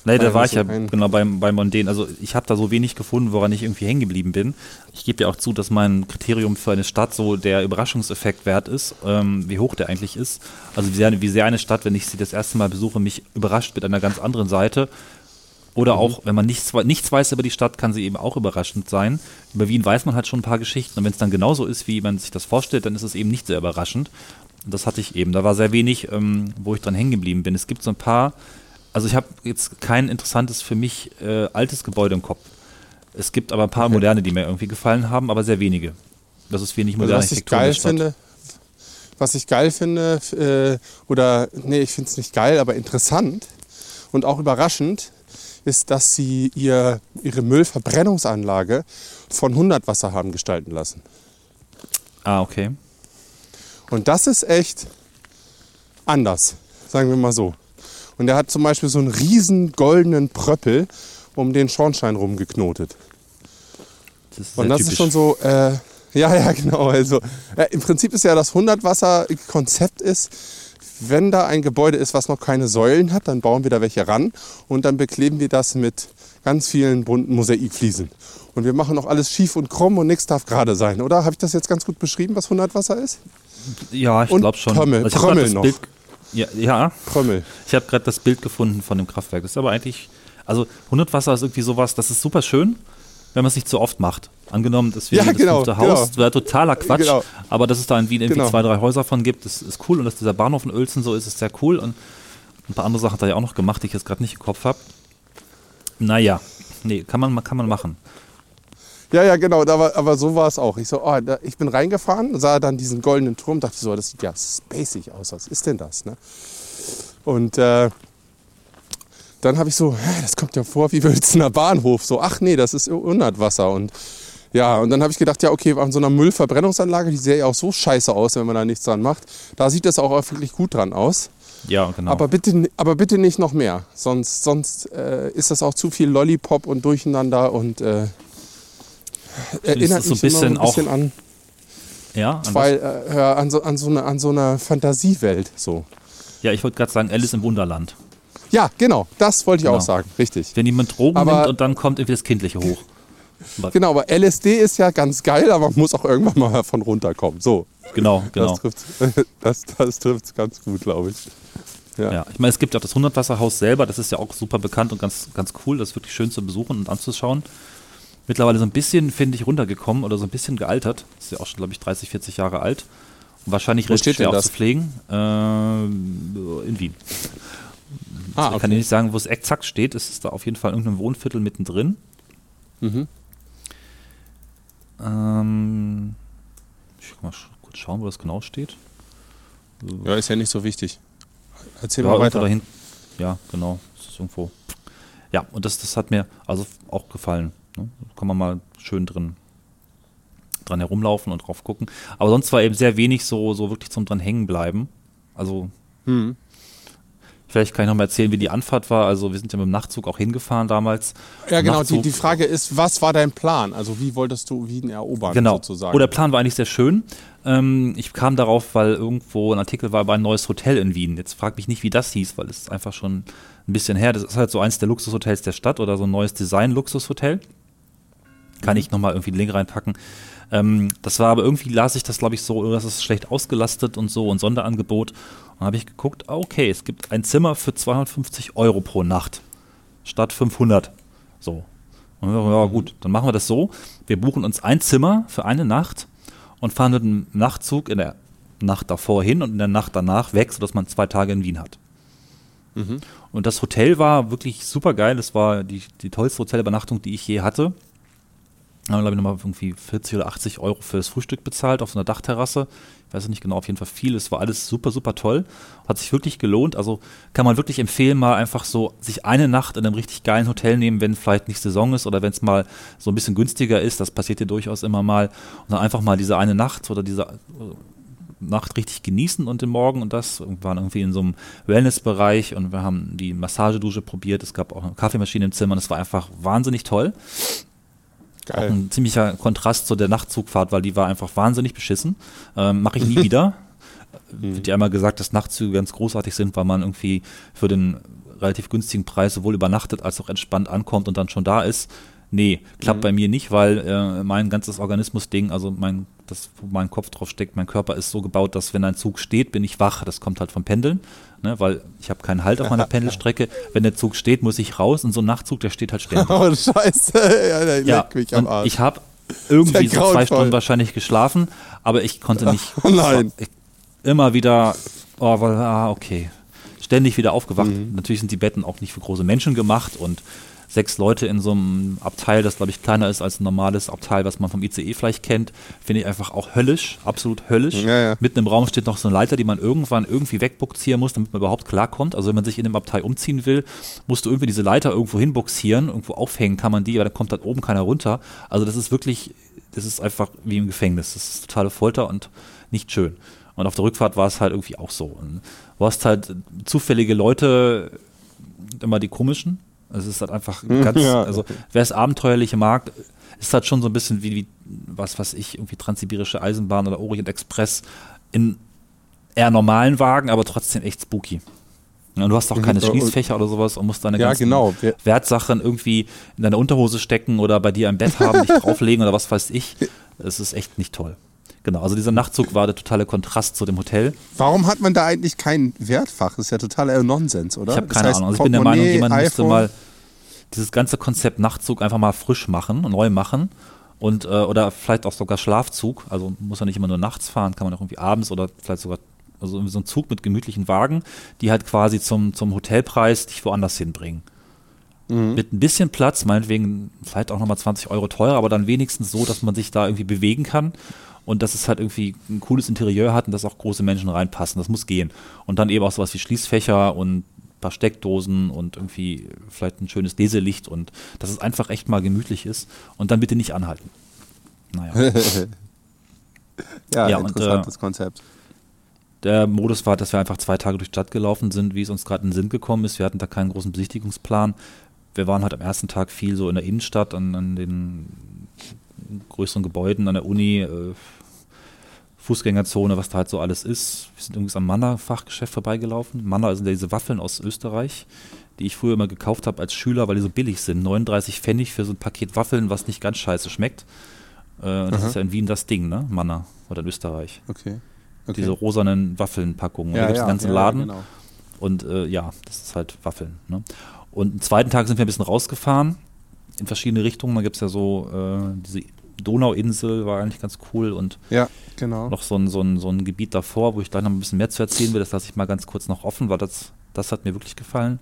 Nee, da war das ich ja genau beim, beim Mondän. Also ich habe da so wenig gefunden, woran ich irgendwie hängen geblieben bin. Ich gebe ja auch zu, dass mein Kriterium für eine Stadt so der Überraschungseffekt wert ist, ähm, wie hoch der eigentlich ist. Also wie sehr, wie sehr eine Stadt, wenn ich sie das erste Mal besuche, mich überrascht mit einer ganz anderen Seite. Oder auch, wenn man nichts, nichts weiß über die Stadt, kann sie eben auch überraschend sein. Über Wien weiß man halt schon ein paar Geschichten. Und wenn es dann genauso ist, wie man sich das vorstellt, dann ist es eben nicht sehr überraschend. Und das hatte ich eben. Da war sehr wenig, ähm, wo ich dran hängen geblieben bin. Es gibt so ein paar, also ich habe jetzt kein interessantes für mich äh, altes Gebäude im Kopf. Es gibt aber ein paar Okay. moderne, die mir irgendwie gefallen haben, aber sehr wenige. Das ist wenig Also moderne was ich geil finde, was ich geil finde, äh, oder nee, ich finde es nicht geil, aber interessant und auch überraschend, ist, dass sie ihr, ihre Müllverbrennungsanlage von 100 Wasser haben gestalten lassen. Ah, okay. Und das ist echt anders, sagen wir mal so. Und er hat zum Beispiel so einen riesen goldenen Pröppel um den Schornstein rumgeknotet. Das Und das typisch. ist schon so, äh, ja, ja, genau. Also äh, im Prinzip ist ja das 100-Wasser-Konzept ist, wenn da ein Gebäude ist, was noch keine Säulen hat, dann bauen wir da welche ran und dann bekleben wir das mit ganz vielen bunten Mosaikfliesen. Und wir machen auch alles schief und krumm und nichts darf gerade sein, oder? Habe ich das jetzt ganz gut beschrieben, was 100 Wasser ist? Ja, ich glaube schon. Also Prömmel, noch. Bild, ja, ja, Prömmel. ich habe gerade das Bild gefunden von dem Kraftwerk. Das ist aber eigentlich, also 100 Wasser ist irgendwie sowas, das ist super schön, wenn man es nicht zu oft macht. Angenommen, das wäre Ja, das genau, fünfte Haus, genau. wäre totaler Quatsch. Genau. Aber dass es da in Wien irgendwie Genau. zwei, drei Häuser von gibt, das ist cool. Und dass dieser Bahnhof in Uelzen so ist, ist sehr cool. Und ein paar andere Sachen hat er ja auch noch gemacht, die ich jetzt gerade nicht im Kopf habe. Naja, nee, kann man, kann man machen. Ja, ja, genau, da war, aber so war es auch. Ich so, oh, da, ich bin reingefahren, sah dann diesen goldenen Turm, dachte so, das sieht ja spacig aus. Was ist denn das? Ne? Und äh, dann habe ich so, das kommt ja vor wie Wülzener Bahnhof. So, ach nee, das ist Unlandwasser. Und ja, und dann habe ich gedacht, ja, okay, an so einer Müllverbrennungsanlage, die sähe ja auch so scheiße aus, wenn man da nichts dran macht. Da sieht das auch wirklich gut dran aus. Ja, genau. Aber, bitte, aber bitte nicht noch mehr. Sonst, sonst äh, ist das auch zu viel Lollipop und Durcheinander und äh, erinnert ist so ein bisschen ein bisschen auch- an, ja, weil, äh, an, so, an, so eine, an so einer Fantasiewelt. So. ja, ich wollte gerade sagen, Alice im Wunderland. Ja, genau, das wollte ich Genau. auch sagen. Richtig. Wenn jemand Drogen Aber- nimmt und dann kommt irgendwie das Kindliche hoch. Genau, aber LSD ist ja ganz geil, aber man muss auch irgendwann mal davon runterkommen. So, Genau, genau. das trifft das, das trifft's ganz gut, glaube ich. Ja. Ja, ich meine, es gibt ja auch das Hundertwasserhaus selber, das ist ja auch super bekannt und ganz, ganz cool. Das ist wirklich schön zu besuchen und anzuschauen. Mittlerweile so ein bisschen, finde ich, runtergekommen oder so ein bisschen gealtert. Ist ja auch schon, glaube ich, 30, 40 Jahre alt. Und wahrscheinlich relativ schwer auch zu pflegen. Ähm, in Wien. Ah, Ich kann dir nicht sagen, wo es exakt steht. Es ist da auf jeden Fall in irgendeinem Wohnviertel mittendrin. Mhm. Ähm, ich kann mal sch kurz schauen, wo das genau steht. Ja, ist ja nicht so wichtig. Erzähl Ja, mal weiter. dahin. Ja, genau. Das ist irgendwo. Ja, und das, das hat mir also auch gefallen. Ne? Da kann man mal schön drin dran herumlaufen und drauf gucken. Aber sonst war eben sehr wenig so, so wirklich zum dran hängen bleiben. Also Hm. vielleicht kann ich noch mal erzählen, wie die Anfahrt war. Also wir sind ja mit dem Nachtzug auch hingefahren damals. Ja, genau. Die, Nachtzug- die Frage ist, was war dein Plan? Also wie wolltest du Wien erobern, Genau. sozusagen? Oh, der Plan war eigentlich sehr schön. Ähm, ich kam darauf, weil irgendwo ein Artikel war über ein neues Hotel in Wien. Jetzt frag mich nicht, wie das hieß, weil es ist einfach schon ein bisschen her. Das ist halt so eins der Luxushotels der Stadt oder so ein neues Design-Luxushotel. Kann ich nochmal irgendwie einen Link reinpacken. Ähm, das war aber irgendwie, las ich das, glaube ich, so, das ist schlecht ausgelastet und so und Sonderangebot. Und dann habe ich geguckt, ah, okay, es gibt ein Zimmer für 250 Euro pro Nacht statt 500. So. Und wir, ja, gut, dann machen wir das so. Wir buchen uns ein Zimmer für eine Nacht und fahren mit einem Nachtzug in der Nacht davor hin und in der Nacht danach weg, sodass man zwei Tage in Wien hat. Und das Hotel war wirklich super geil. Das war die, die tollste Hotelübernachtung, die ich je hatte. Haben wir, glaube ich, nochmal irgendwie 40 oder 80 Euro für das Frühstück bezahlt auf so einer Dachterrasse. Ich weiß nicht genau, auf jeden Fall viel. Es war alles super, super toll. Hat sich wirklich gelohnt. Also kann man wirklich empfehlen, mal einfach so sich eine Nacht in einem richtig geilen Hotel nehmen, wenn vielleicht nicht Saison ist oder wenn es mal so ein bisschen günstiger ist. Das passiert ja durchaus immer mal. Und dann einfach mal diese eine Nacht oder diese äh, Nacht richtig genießen und den Morgen und das. Wir waren irgendwie in so einem Wellnessbereich und wir haben die Massagedusche probiert. Es gab auch eine Kaffeemaschine im Zimmer und es war einfach wahnsinnig toll. Auch Geil. ein ziemlicher Kontrast zu der Nachtzugfahrt, weil die war einfach wahnsinnig beschissen. Ähm, Mache ich nie wieder. Wird ja immer gesagt, dass Nachtzüge ganz großartig sind, weil man irgendwie für den relativ günstigen Preis sowohl übernachtet als auch entspannt ankommt und dann schon da ist. Nee, klappt Mhm. bei mir nicht, weil äh, mein ganzes Organismus-Ding, also mein, das, wo mein Kopf drauf steckt, mein Körper ist so gebaut, dass wenn ein Zug steht, bin ich wach. Das kommt halt vom Pendeln, ne, weil ich habe keinen Halt auf meiner Pendelstrecke. Wenn der Zug steht, muss ich raus und so ein Nachtzug, der steht halt ständig. Oh, scheiße. Ja, der ja, leckt mich am Arsch. ich habe irgendwie so zwei. Stunden wahrscheinlich geschlafen, aber ich konnte nicht. Oh nein. Ich, immer wieder, oh, ah, okay. Ständig wieder aufgewacht. Mhm. Natürlich sind die Betten auch nicht für große Menschen gemacht und sechs Leute in so einem Abteil, das glaube ich kleiner ist als ein normales Abteil, was man vom ICE vielleicht kennt, finde ich einfach auch höllisch, absolut höllisch. Ja, ja. Mitten im Raum steht noch so eine Leiter, die man irgendwann irgendwie wegbuxieren muss, damit man überhaupt klarkommt. Also wenn man sich in dem Abteil umziehen will, musst du irgendwie diese Leiter irgendwo hinbuxieren, irgendwo aufhängen kann man die, aber dann kommt da oben keiner runter. Also das ist wirklich, das ist einfach wie im Gefängnis. Das ist totale Folter und nicht schön. Und auf der Rückfahrt war es halt irgendwie auch so. Und du hast halt zufällige Leute, immer die komischen. Also es ist halt einfach ganz, Ja. also wer es abenteuerliche mag, ist halt schon so ein bisschen wie, wie was weiß ich, irgendwie Transsibirische Eisenbahn oder Orient Express in eher normalen Wagen, aber trotzdem echt spooky. Und du hast auch keine Mhm. Schließfächer oder sowas und musst deine Ja, ganzen genau. Wertsachen irgendwie in deine Unterhose stecken oder bei dir im Bett haben, dich drauflegen oder was weiß ich. Es ist echt nicht toll. Genau, also dieser Nachtzug war der totale Kontrast zu dem Hotel. Warum hat man da eigentlich kein Wertfach? Das ist ja totaler Nonsens, oder? Ich habe Das keine heißt, Ahnung. Also ich bin der Meinung, jemand müsste iPhone- mal dieses ganze Konzept Nachtzug einfach mal frisch machen und neu machen. Und, äh, oder vielleicht auch sogar Schlafzug. Also muss ja nicht immer nur nachts fahren, kann man auch irgendwie abends oder vielleicht sogar also so ein Zug mit gemütlichen Wagen, die halt quasi zum, zum Hotelpreis dich woanders hinbringen. Mhm. Mit ein bisschen Platz, meinetwegen vielleicht auch nochmal 20 Euro teurer, aber dann wenigstens so, dass man sich da irgendwie bewegen kann und dass es halt irgendwie ein cooles Interieur hat und dass auch große Menschen reinpassen. Das muss gehen. Und dann eben auch sowas wie Schließfächer und ein paar Steckdosen und irgendwie vielleicht ein schönes Leselicht und dass es einfach echt mal gemütlich ist und dann bitte nicht anhalten. Naja. Ja, Ja, und, interessantes Konzept. Der Modus war, dass wir einfach zwei Tage durch die Stadt gelaufen sind, wie es uns gerade in den Sinn gekommen ist. Wir hatten da keinen großen Besichtigungsplan. Wir waren halt am ersten Tag viel so in der Innenstadt, an, an den größeren Gebäuden, an der Uni, äh, Fußgängerzone, was da halt so alles ist. Wir sind übrigens am Manna-Fachgeschäft vorbeigelaufen. Manna sind ja diese Waffeln aus Österreich, die ich früher immer gekauft habe als Schüler, weil die so billig sind. 39 Pfennig für so ein Paket Waffeln, was nicht ganz scheiße schmeckt. Äh, das Aha. ist ja in Wien das Ding, ne? Manna oder in Österreich Okay. okay. diese rosanen Waffelnpackungen. Ja, da gibt es ja, einen ganzen ja, Laden. Genau. Und äh, ja, das ist halt Waffeln. Ne? Und am zweiten Tag sind wir ein bisschen rausgefahren in verschiedene Richtungen. Da gibt es ja so äh, diese Donauinsel, war eigentlich ganz cool. Und Ja, genau. noch so ein, so, ein, so ein Gebiet davor, wo ich gleich noch ein bisschen mehr zu erzählen will. Das lasse ich mal ganz kurz noch offen, weil das, das hat mir wirklich gefallen.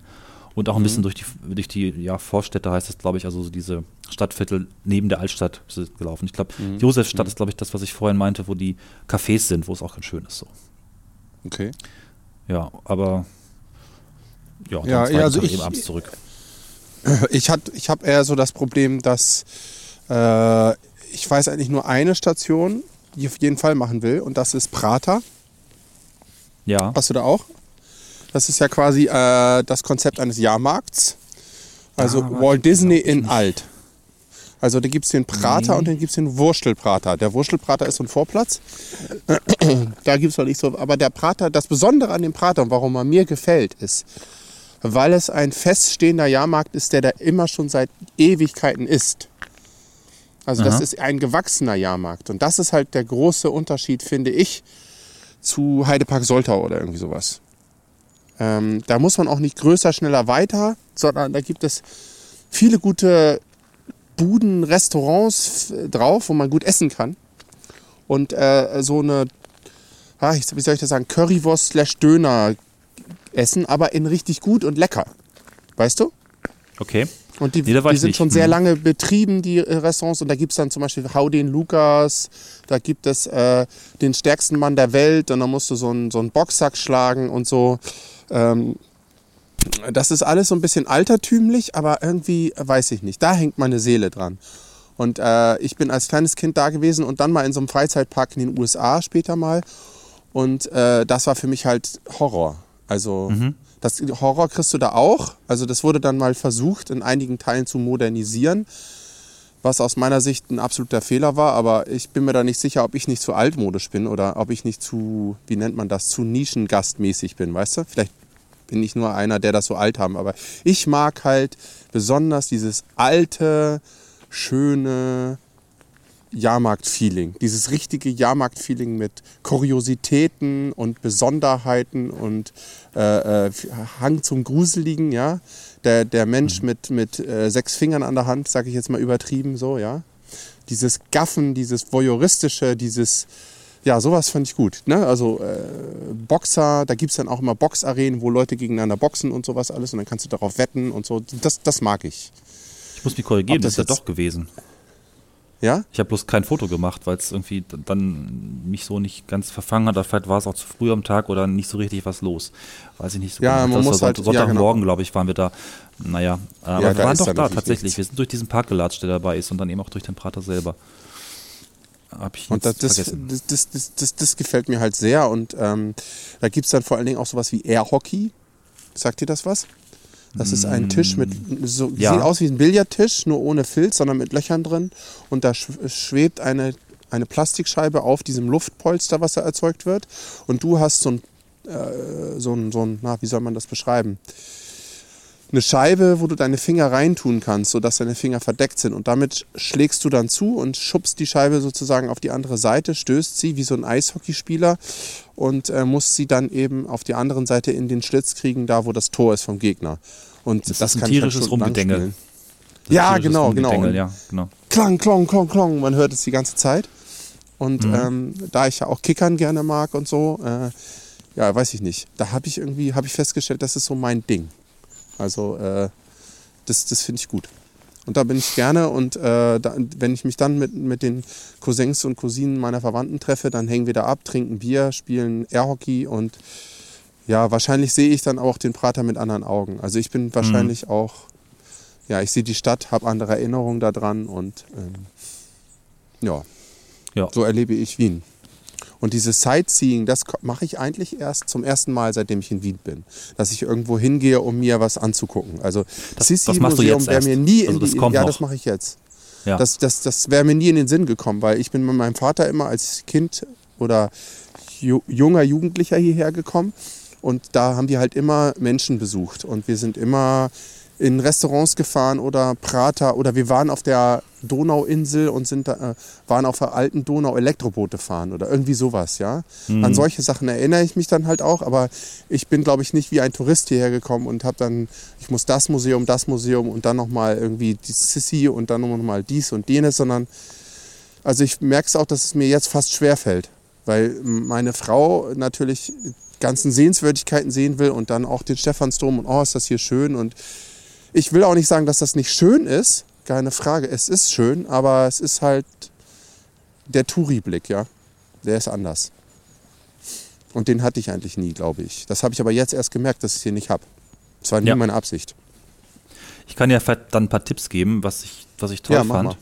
Und auch ein Mhm. bisschen durch die, durch die ja, Vorstädte heißt es, glaube ich, also so diese Stadtviertel neben der Altstadt sind gelaufen. Ich glaube, Mhm. Josefstadt Mhm. ist, glaube ich, das, was ich vorhin meinte, wo die Cafés sind, wo es auch ganz schön ist. So. Okay. Ja, aber ja, dann Ja, ja, also ich- eben abends zurück. Ich, hat- ich habe eher so das Problem, dass äh, ich weiß eigentlich nur eine Station, die ich auf jeden Fall machen will, und das ist Prater. Ja, Hast du da auch? Das ist ja quasi äh, das Konzept eines Jahrmarkts. Also war Walt Disney in nicht. alt. Also da gibt es den Prater Nee. und dann gibt es den Wurstelprater. Der Wurstelprater ist so ein Vorplatz. da gibt es noch nicht so. Aber der Prater, das Besondere an dem Prater und warum er mir gefällt, ist, weil es ein feststehender Jahrmarkt ist, der da immer schon seit Ewigkeiten ist. Also das Aha. ist ein gewachsener Jahrmarkt. Und das ist halt der große Unterschied, finde ich, zu Heidepark Soltau oder irgendwie sowas. Ähm, da muss man auch nicht größer, schneller, weiter, sondern da gibt es viele gute Buden, Restaurants drauf, wo man gut essen kann. Und äh, so eine, ah, wie soll ich das sagen, Currywurst slash Döner essen, aber in richtig gut und lecker. Weißt du? okay. Und die, Nee, die sind nicht. schon sehr Mhm. lange betrieben, die äh, Restaurants. Und da gibt es dann zum Beispiel Hau den Lukas, da gibt es äh, den stärksten Mann der Welt und dann musst du so einen, so einen Boxsack schlagen und so. Ähm, das ist alles so ein bisschen altertümlich, aber irgendwie weiß ich nicht. Da hängt meine Seele dran. Und äh, ich bin als kleines Kind da gewesen und dann mal in so einem Freizeitpark in den USA später mal. Und äh, das war für mich halt Horror. Also das Horror kriegst du da auch. Also das wurde dann mal versucht, in einigen Teilen zu modernisieren, was aus meiner Sicht ein absoluter Fehler war. Aber ich bin mir da nicht sicher, ob ich nicht zu altmodisch bin oder ob ich nicht zu, wie nennt man das, zu nischengastmäßig bin, weißt du? Vielleicht bin nicht nur einer, der das so alt haben, aber ich mag halt besonders dieses alte, schöne Jahrmarkt-Feeling. Dieses richtige Jahrmarkt-Feeling mit Kuriositäten und Besonderheiten und äh, äh, Hang zum Gruseligen, ja. Der, der Mensch mit, mit äh, sechs Fingern an der Hand, sage ich jetzt mal übertrieben so, ja. Dieses Gaffen, dieses Voyeuristische, dieses, ja, sowas fand ich gut. Ne? Also äh, Boxer, da gibt es dann auch immer Boxarenen, wo Leute gegeneinander boxen und sowas alles und dann kannst du darauf wetten und so. Das, das mag ich. Ich muss mich korrigieren, das das ist ja doch gewesen. Ja? Ich habe bloß kein Foto gemacht, weil es irgendwie dann mich so nicht ganz verfangen hat. Oder Vielleicht war es auch zu früh am Tag oder nicht so richtig was los. Weiß ich nicht so Ja, genau. man Das muss war halt- Sonnt- ja, Sonntagmorgen, genau. glaube ich, waren wir da. Naja, aber Ja, wir da waren doch da tatsächlich. nichts. Wir sind durch diesen Park gelatscht, der dabei ist und dann eben auch durch den Prater selber. Hab ich Und das, das, das, das, das, das, das gefällt mir halt sehr. Und ähm, da gibt es dann vor allen Dingen auch sowas wie Air-Hockey. Sagt dir das was? Das ist ein Tisch mit, so, Mm, Ja. sieht aus wie ein Billardtisch, nur ohne Filz, sondern mit Löchern drin. Und da sch- schwebt eine, eine Plastikscheibe auf diesem Luftpolster, was da erzeugt wird. Und du hast so ein, äh, so ein, so ein na, wie soll man das beschreiben? Eine Scheibe, wo du deine Finger reintun kannst, sodass deine Finger verdeckt sind. Und damit schlägst du dann zu und schubst die Scheibe sozusagen auf die andere Seite, stößt sie wie so ein Eishockeyspieler und äh, musst sie dann eben auf die andere Seite in den Schlitz kriegen, da wo das Tor ist vom Gegner. Und Das das, ist ein kann ich halt tierisches Rumgedengel. Ja, genau, genau. Ja, genau. Klang, klong, klong, klong. Man hört es die ganze Zeit. Und Mhm. ähm, da ich ja auch Kickern gerne mag und so, äh, ja, weiß ich nicht. Da habe ich irgendwie, habe ich festgestellt, das ist so mein Ding. Also äh, das, das finde ich gut. Und da bin ich gerne und äh, da, wenn ich mich dann mit, mit den Cousins und Cousinen meiner Verwandten treffe, dann hängen wir da ab, trinken Bier, spielen Airhockey und ja, wahrscheinlich sehe ich dann auch den Prater mit anderen Augen. Also ich bin wahrscheinlich auch, ja, ich sehe die Stadt, habe andere Erinnerungen daran und ähm, ja, Ja. so erlebe ich Wien. Und dieses Sightseeing, das mache ich eigentlich erst zum ersten Mal, seitdem ich in Wien bin. Dass ich irgendwo hingehe, um mir was anzugucken. Also Das- Sissi Museum wäre mir nie in Also das die, Ja, noch. das mache ich jetzt. Ja. Das, das, das wäre mir nie in den Sinn gekommen, weil ich bin mit meinem Vater immer als Kind oder ju junger Jugendlicher hierher gekommen und da haben wir halt immer Menschen besucht und wir sind immer in Restaurants gefahren oder Prater oder wir waren auf der Donauinsel und sind da, äh, waren auf der alten Donau Elektroboote fahren oder irgendwie sowas, ja. Mhm. An solche Sachen erinnere ich mich dann halt auch, aber ich bin, glaube ich, nicht wie ein Tourist hierher gekommen und habe dann, ich muss das Museum, das Museum und dann nochmal irgendwie die Sissi und dann nochmal dies und jenes, sondern also ich merke es auch, dass es mir jetzt fast schwer fällt, weil meine Frau natürlich die ganzen Sehenswürdigkeiten sehen will und dann auch den Stephansdom und oh, ist das hier schön und ich will auch nicht sagen, dass das nicht schön ist, keine Frage, es ist schön, aber es ist halt der Touri-Blick, ja, der ist anders. Und den hatte ich eigentlich nie, glaube ich. Das habe ich aber jetzt erst gemerkt, dass ich den nicht habe. Das war nie Ja. meine Absicht. Ich kann ja dann ein paar Tipps geben, was ich, was ich toll Ja, fand. mal.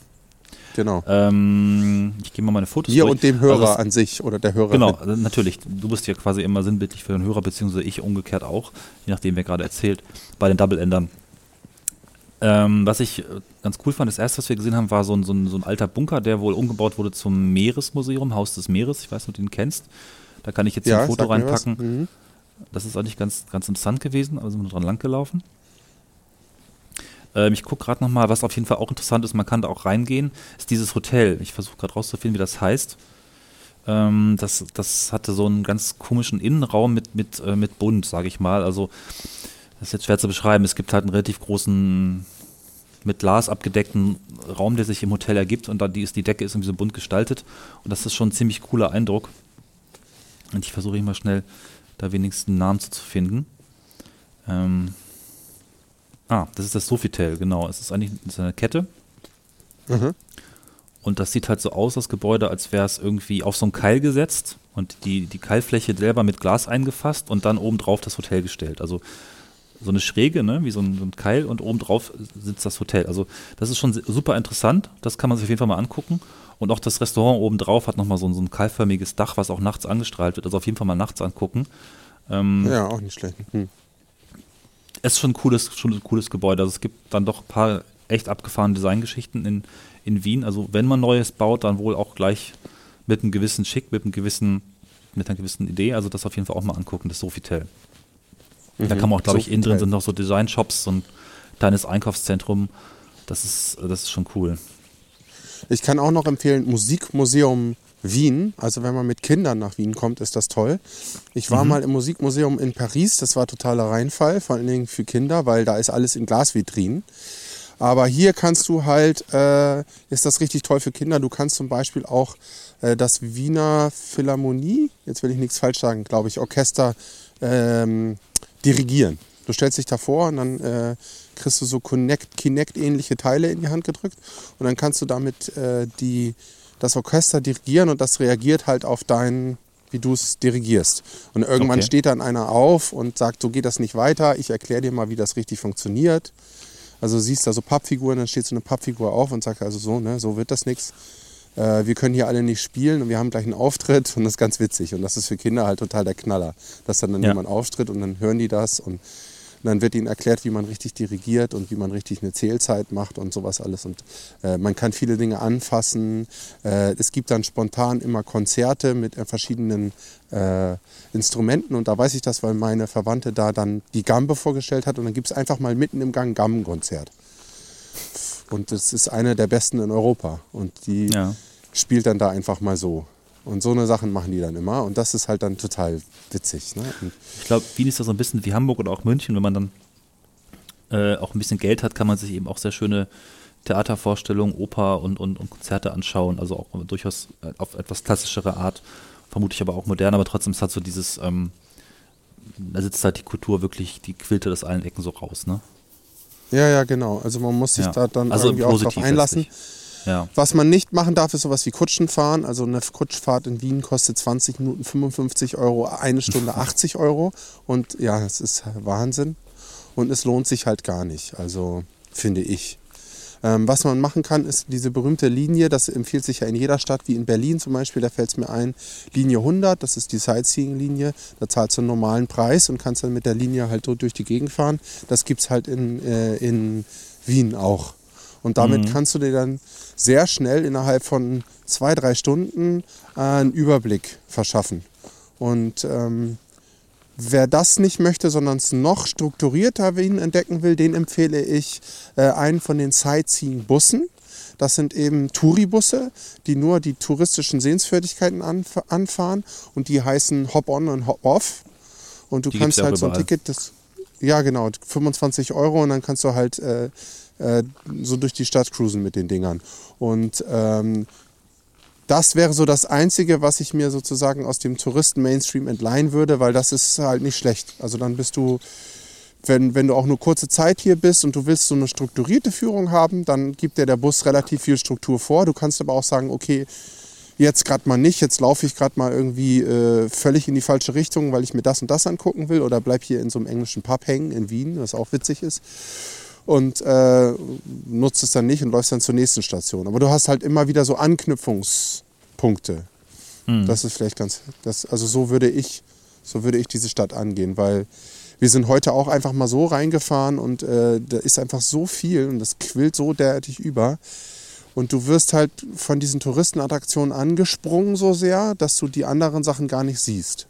Genau. Ähm, ich gehe mal meine Fotos Mir durch. und dem Hörer Also es- an sich oder der Hörerin. Genau, also natürlich. Du bist ja quasi immer sinnbildlich für den Hörer, beziehungsweise ich umgekehrt auch, je nachdem, wer gerade erzählt, bei den Double-Endern. Ähm, was ich äh, ganz cool fand, das erste, was wir gesehen haben, war so ein, so, ein, so ein alter Bunker, der wohl umgebaut wurde zum Meeresmuseum, Haus des Meeres. Ich weiß nicht, ob du ihn kennst. Da kann ich jetzt Ja, ein Foto reinpacken. Mhm. Das ist eigentlich ganz, ganz interessant gewesen, aber sind wir dran lang gelaufen. Ähm, ich gucke gerade nochmal, was auf jeden Fall auch interessant ist, man kann da auch reingehen, ist dieses Hotel. Ich versuche gerade rauszufinden, wie das heißt. Ähm, das, das hatte so einen ganz komischen Innenraum mit, mit, äh, mit Bunt, sage ich mal. Also, das ist jetzt schwer zu beschreiben. Es gibt halt einen relativ großen, mit Glas abgedeckten Raum, der sich im Hotel ergibt und da die, ist, die Decke ist irgendwie so bunt gestaltet. Und das ist schon ein ziemlich cooler Eindruck. Und ich versuche immer schnell da wenigstens einen Namen zu finden. Ähm, ah, das ist das Sofitel, genau. Es ist eigentlich ist eine Kette. Mhm. Und das sieht halt so aus, das Gebäude, als wäre es irgendwie auf so einen Keil gesetzt und die, die Keilfläche selber mit Glas eingefasst und dann obendrauf das Hotel gestellt. Also so eine Schräge, ne, wie so ein, so ein Keil und obendrauf sitzt das Hotel. Also das ist schon super interessant, das kann man sich auf jeden Fall mal angucken. Und auch das Restaurant obendrauf hat nochmal so, ein- so ein keilförmiges Dach, was auch nachts angestrahlt wird. Also auf jeden Fall mal nachts angucken. Ähm, Ja, auch nicht schlecht. Hm. es ist schon ein cooles, schon ein cooles Gebäude. Also es gibt dann doch ein paar echt abgefahrene Designgeschichten in, in Wien. Also wenn man Neues baut, dann wohl auch gleich mit einem gewissen Schick, mit einem gewissen, mit einer gewissen Idee. Also das auf jeden Fall auch mal angucken, das Sofitel. Da kann man auch, glaube So ich, innen drin Hotel. sind noch so Design-Shops und kleines Einkaufszentrum. Das ist, das ist schon cool. Ich kann auch noch empfehlen, Musikmuseum Wien. Also wenn man mit Kindern nach Wien kommt, ist das toll. Ich war mal im Musikmuseum in Paris, das war totaler Reinfall, vor allen Dingen für Kinder, weil da ist alles in Glasvitrinen. Aber hier kannst du halt, äh, ist das richtig toll für Kinder. Du kannst zum Beispiel auch äh, das Wiener Philharmonie, jetzt will ich nichts falsch sagen, glaube ich, Orchester ähm, dirigieren. Du stellst dich davor und dann äh, kriegst du so Kinect- Kinect-ähnliche Teile in die Hand gedrückt und dann kannst du damit äh, die, das Orchester dirigieren und das reagiert halt auf dein, wie du es dirigierst. Und irgendwann Okay. steht dann einer auf und sagt, so geht das nicht weiter, ich erkläre dir mal, wie das richtig funktioniert. Also siehst da so Pappfiguren, dann steht so eine Pappfigur auf und sagt also so, ne, so wird das nichts. Äh, wir können hier alle nicht spielen und wir haben gleich einen Auftritt und das ist ganz witzig. Und das ist für Kinder halt total der Knaller, dass dann, dann Ja. jemand auftritt und dann hören die das und dann wird ihnen erklärt, wie man richtig dirigiert und wie man richtig eine Zählzeit macht und sowas alles. Und äh, man kann viele Dinge anfassen. Äh, es gibt dann spontan immer Konzerte mit äh, verschiedenen äh, Instrumenten. Und da weiß ich das, weil meine Verwandte da dann die Gambe vorgestellt hat. Und dann gibt es einfach mal mitten im Gang ein Gambenkonzert. Und das ist eine der besten in Europa. Und die Ja. spielt dann da einfach mal so. Und so eine Sachen machen die dann immer. Und das ist halt dann total witzig. Ne? Ich glaube, Wien ist da so ein bisschen wie Hamburg oder auch München. Wenn man dann äh, auch ein bisschen Geld hat, kann man sich eben auch sehr schöne Theatervorstellungen, Oper und, und, und Konzerte anschauen. Also auch durchaus äh, auf etwas klassischere Art. Vermutlich aber auch modern, aber trotzdem es hat so dieses, ähm, da sitzt halt die Kultur wirklich, die quillt aus allen Ecken so raus, ne? Ja, ja, genau. Also man muss sich Ja. da dann Also irgendwie auch drauf einlassen. Ja. Was man nicht machen darf, ist sowas wie Kutschen fahren. Also eine Kutschfahrt in Wien kostet 20 Minuten 55 Euro, eine Stunde 80 Euro. Und ja, es ist Wahnsinn. Und es lohnt sich halt gar nicht. Also finde ich. Ähm, was man machen kann, ist diese berühmte Linie, das empfiehlt sich ja in jeder Stadt, wie in Berlin zum Beispiel, da fällt es mir ein, Linie 100, das ist die Sightseeing-Linie, da zahlst du einen normalen Preis und kannst dann mit der Linie halt durch die Gegend fahren. Das gibt es halt in, äh, in Wien auch. Und damit Mhm. kannst du dir dann sehr schnell innerhalb von zwei, drei Stunden äh, einen Überblick verschaffen. Und ähm, wer das nicht möchte, sondern es noch strukturierter Wien entdecken will, den empfehle ich äh, einen von den Sightseeing-Bussen. Das sind eben Touribusse, die nur die touristischen Sehenswürdigkeiten anf anfahren und die heißen Hop-on und Hop-off. Und du Die kannst halt so ein. Ticket, das, ja genau, 25 Euro und dann kannst du halt äh, äh, so durch die Stadt cruisen mit den Dingern. Und ähm, das wäre so das Einzige, was ich mir sozusagen aus dem Touristen-Mainstream entleihen würde, weil das ist halt nicht schlecht. Also dann bist du, wenn, wenn du auch nur kurze Zeit hier bist und du willst so eine strukturierte Führung haben, dann gibt dir der Bus relativ viel Struktur vor. Du kannst aber auch sagen, okay, jetzt gerade mal nicht, jetzt laufe ich gerade mal irgendwie äh, völlig in die falsche Richtung, weil ich mir das und das angucken will oder bleib hier in so einem englischen Pub hängen in Wien, was auch witzig ist und äh, nutzt es dann nicht und läufst dann zur nächsten Station. Aber du hast halt immer wieder so Anknüpfungspunkte. Mhm. Das ist vielleicht ganz, das, also so würde ich, so würde ich diese Stadt angehen, weil wir sind heute auch einfach mal so reingefahren und äh, da ist einfach so viel und das quillt so derartig über. Und du wirst halt von diesen Touristenattraktionen angesprungen so sehr, dass du die anderen Sachen gar nicht siehst.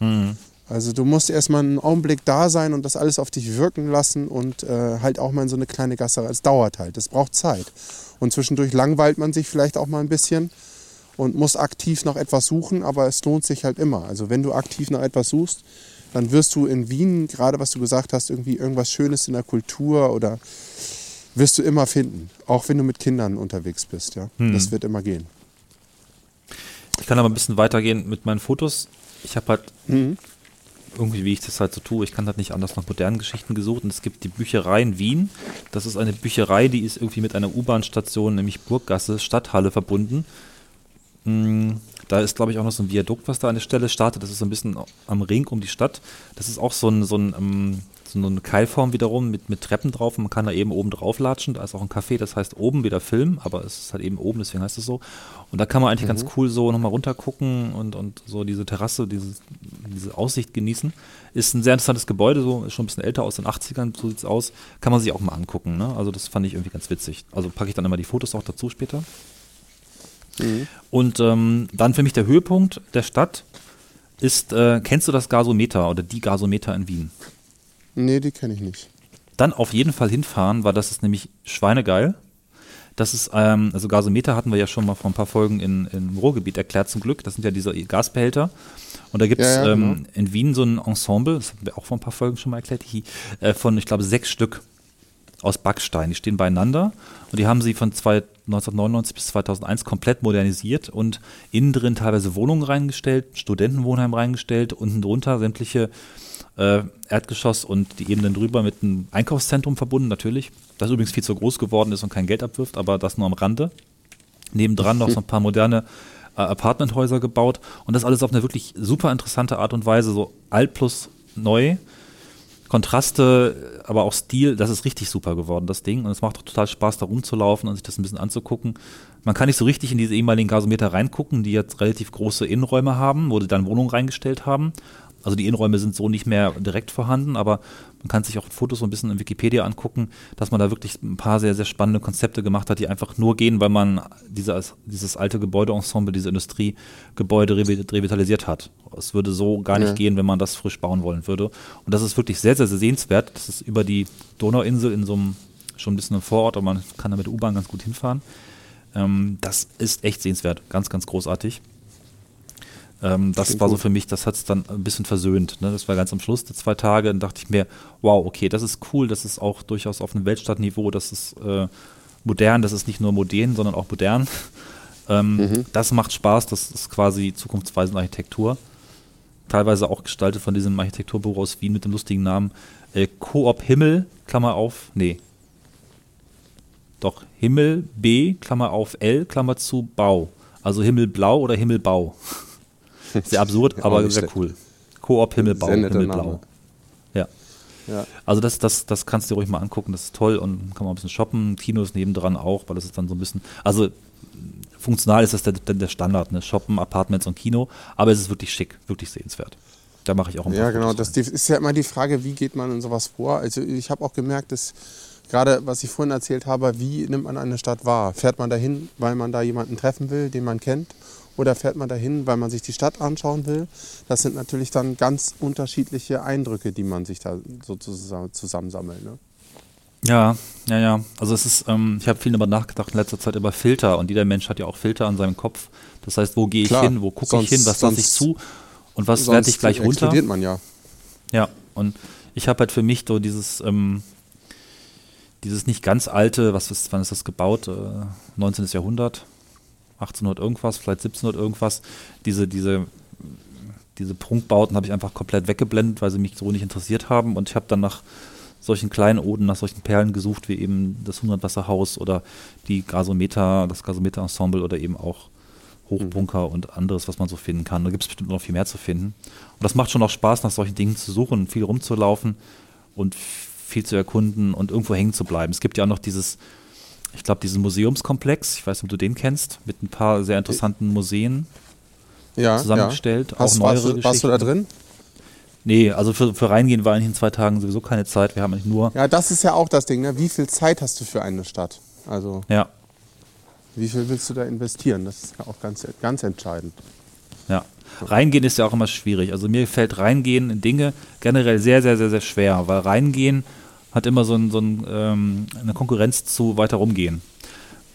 Mhm. Also du musst erstmal einen Augenblick da sein und das alles auf dich wirken lassen und äh, halt auch mal in so eine kleine Gasse. Es dauert halt, es braucht Zeit. Und zwischendurch langweilt man sich vielleicht auch mal ein bisschen und muss aktiv nach etwas suchen, aber es lohnt sich halt immer. Also wenn du aktiv nach etwas suchst, dann wirst du in Wien, gerade was du gesagt hast, irgendwie irgendwas Schönes in der Kultur oder wirst du immer finden. Auch wenn du mit Kindern unterwegs bist, ja. Hm. Das wird immer gehen. Ich kann aber ein bisschen weitergehen mit meinen Fotos. Ich habe halt Mhm. Irgendwie, wie ich das halt so tue, ich kann halt nicht anders nach modernen Geschichten gesucht. Und es gibt die Bücherei in Wien. Das ist eine Bücherei, die ist irgendwie mit einer U-Bahn-Station, nämlich Burggasse, Stadthalle verbunden. Mm, Da ist, glaube ich, auch noch so ein Viadukt, was da an der Stelle startet. Das ist so ein bisschen am Ring um die Stadt. Das ist auch so, ein, so, ein, ähm, so eine Keilform wiederum mit, mit Treppen drauf. Und man kann da eben oben drauf latschen. Da ist auch ein Café, das heißt oben wieder Film, aber es ist halt eben oben, deswegen heißt es so. Und da kann man eigentlich ganz cool so nochmal runtergucken und, und so diese Terrasse, diese, diese Aussicht genießen. Ist ein sehr interessantes Gebäude, so ist schon ein bisschen älter aus den 80ern, so sieht's aus. Kann man sich auch mal angucken. Ne? Also das fand ich irgendwie ganz witzig. Also packe ich dann immer die Fotos auch dazu später. Und ähm, dann für mich der Höhepunkt der Stadt ist, äh, kennst du das Gasometer oder die Gasometer in Wien? Nee, die kenne ich nicht. Dann auf jeden Fall hinfahren, weil das ist nämlich schweinegeil. Das ist, ähm, also Gasometer hatten wir ja schon mal vor ein paar Folgen in, im Ruhrgebiet erklärt zum Glück. Das sind ja diese Gasbehälter. Und da gibt es Ja, ja, ähm, genau. in Wien so ein Ensemble, das haben wir auch vor ein paar Folgen schon mal erklärt, äh, von, ich glaube, sechs Stück aus Backstein. Die stehen beieinander und die haben sie von zwei, 1999 bis 2001 komplett modernisiert und innen drin teilweise Wohnungen reingestellt, Studentenwohnheim reingestellt, unten drunter sämtliche äh, Erdgeschoss und die Ebenen drüber mit einem Einkaufszentrum verbunden, natürlich. Das übrigens viel zu groß geworden ist und kein Geld abwirft, aber das nur am Rande. Nebendran noch so ein paar moderne äh, Apartmenthäuser gebaut und das alles auf eine wirklich super interessante Art und Weise, so alt plus neu. Kontraste, aber auch Stil, das ist richtig super geworden, das Ding. Und es macht auch total Spaß, da rumzulaufen und sich das ein bisschen anzugucken. Man kann nicht so richtig in diese ehemaligen Gasometer reingucken, die jetzt relativ große Innenräume haben, wo sie dann Wohnungen reingestellt haben. Also die Innenräume sind so nicht mehr direkt vorhanden, aber man kann sich auch Fotos so ein bisschen in Wikipedia angucken, dass man da wirklich ein paar sehr, sehr spannende Konzepte gemacht hat, die einfach nur gehen, weil man dieses, dieses alte Gebäudeensemble, diese Industriegebäude revi- revitalisiert hat. Es würde so gar nicht Ja. gehen, wenn man das frisch bauen wollen würde. Und das ist wirklich sehr, sehr, sehr sehenswert. Das ist über die Donauinsel in so einem, schon ein bisschen im Vorort, aber man kann da mit der U-Bahn ganz gut hinfahren. Ähm, das ist echt sehenswert. Ganz, ganz großartig. Ähm, das Klingt war so für mich, das hat es dann ein bisschen versöhnt. Ne? Das war ganz am Schluss der zwei Tage. Dann dachte ich mir, wow, okay, das ist cool, das ist auch durchaus auf einem Weltstadtniveau, das ist äh, modern, das ist nicht nur modern, sondern auch modern. ähm, Mhm. Das macht Spaß, das ist quasi zukunftsweisende Architektur. Teilweise auch gestaltet von diesem Architekturbüro aus Wien mit dem lustigen Namen äh, Coop Himmel, Klammer auf, nee. Doch, Himmel B, Klammer auf L, Klammer zu Bau. Also Himmelblau oder Himmelbau. Sehr absurd, Ja, aber sehr cool. Koop Himmelbau, Himmelblau. Ja. Ja. Also das, das, das kannst du dir ruhig mal angucken, das ist toll und kann man ein bisschen shoppen. Kino ist nebendran auch, weil das ist dann so ein bisschen, also funktional ist das der, der Standard, ne? Shoppen, Apartments und Kino, aber es ist wirklich schick, wirklich sehenswert. Da mache ich auch ein paar Ja, genau. Fotos Das ist ja immer die Frage, wie geht man in sowas vor? Also ich habe auch gemerkt, dass gerade, was ich vorhin erzählt habe, wie nimmt man eine Stadt wahr? Fährt man dahin, weil man da jemanden treffen will, den man kennt? Oder fährt man dahin, weil man sich die Stadt anschauen will? Das sind natürlich dann ganz unterschiedliche Eindrücke, die man sich da sozusagen zusammensammelt. Ne? Ja, ja, ja. Also es ist, ähm, ich habe viel darüber nachgedacht in letzter Zeit über Filter und jeder Mensch hat ja auch Filter an seinem Kopf. Das heißt, wo gehe ich Klar, hin, wo gucke ich hin, was lasse ich zu und was werte ich gleich runter. man ja. Ja, und ich habe halt für mich so dieses, ähm, dieses nicht ganz alte, was ist, wann ist das gebaut? Äh, 19. Jahrhundert, 1800 irgendwas, vielleicht 1700 irgendwas. Diese, diese, diese Prunkbauten habe ich einfach komplett weggeblendet, weil sie mich so nicht interessiert haben. Und ich habe dann nach solchen kleinen Oden, nach solchen Perlen gesucht, wie eben das Hundertwasserhaus oder die Gasometer, das Gasometer-Ensemble oder eben auch Hochbunker und anderes, was man so finden kann. Da gibt es bestimmt noch viel mehr zu finden. Und das macht schon auch Spaß, nach solchen Dingen zu suchen, viel rumzulaufen und viel zu erkunden und irgendwo hängen zu bleiben. Es gibt ja auch noch dieses, ich glaube, diesen Museumskomplex, ich weiß nicht, ob du den kennst, mit ein paar sehr interessanten Museen. Ja, Zusammengestellt, Ja. auch Hast, neuere warst, du, warst du da drin? Nee, also für, für reingehen war eigentlich in zwei Tagen sowieso keine Zeit. Wir haben eigentlich nur, Ja, das ist ja auch das Ding. Ne? Wie viel Zeit hast du für eine Stadt? Also ja, wie viel willst du da investieren? Das ist ja auch ganz, ganz entscheidend. Ja. Reingehen ist ja auch immer schwierig. Also mir fällt Reingehen in Dinge generell sehr, sehr, sehr, sehr schwer, weil Reingehen hat immer so, ein, so ein, ähm, eine Konkurrenz zu weiter rumgehen.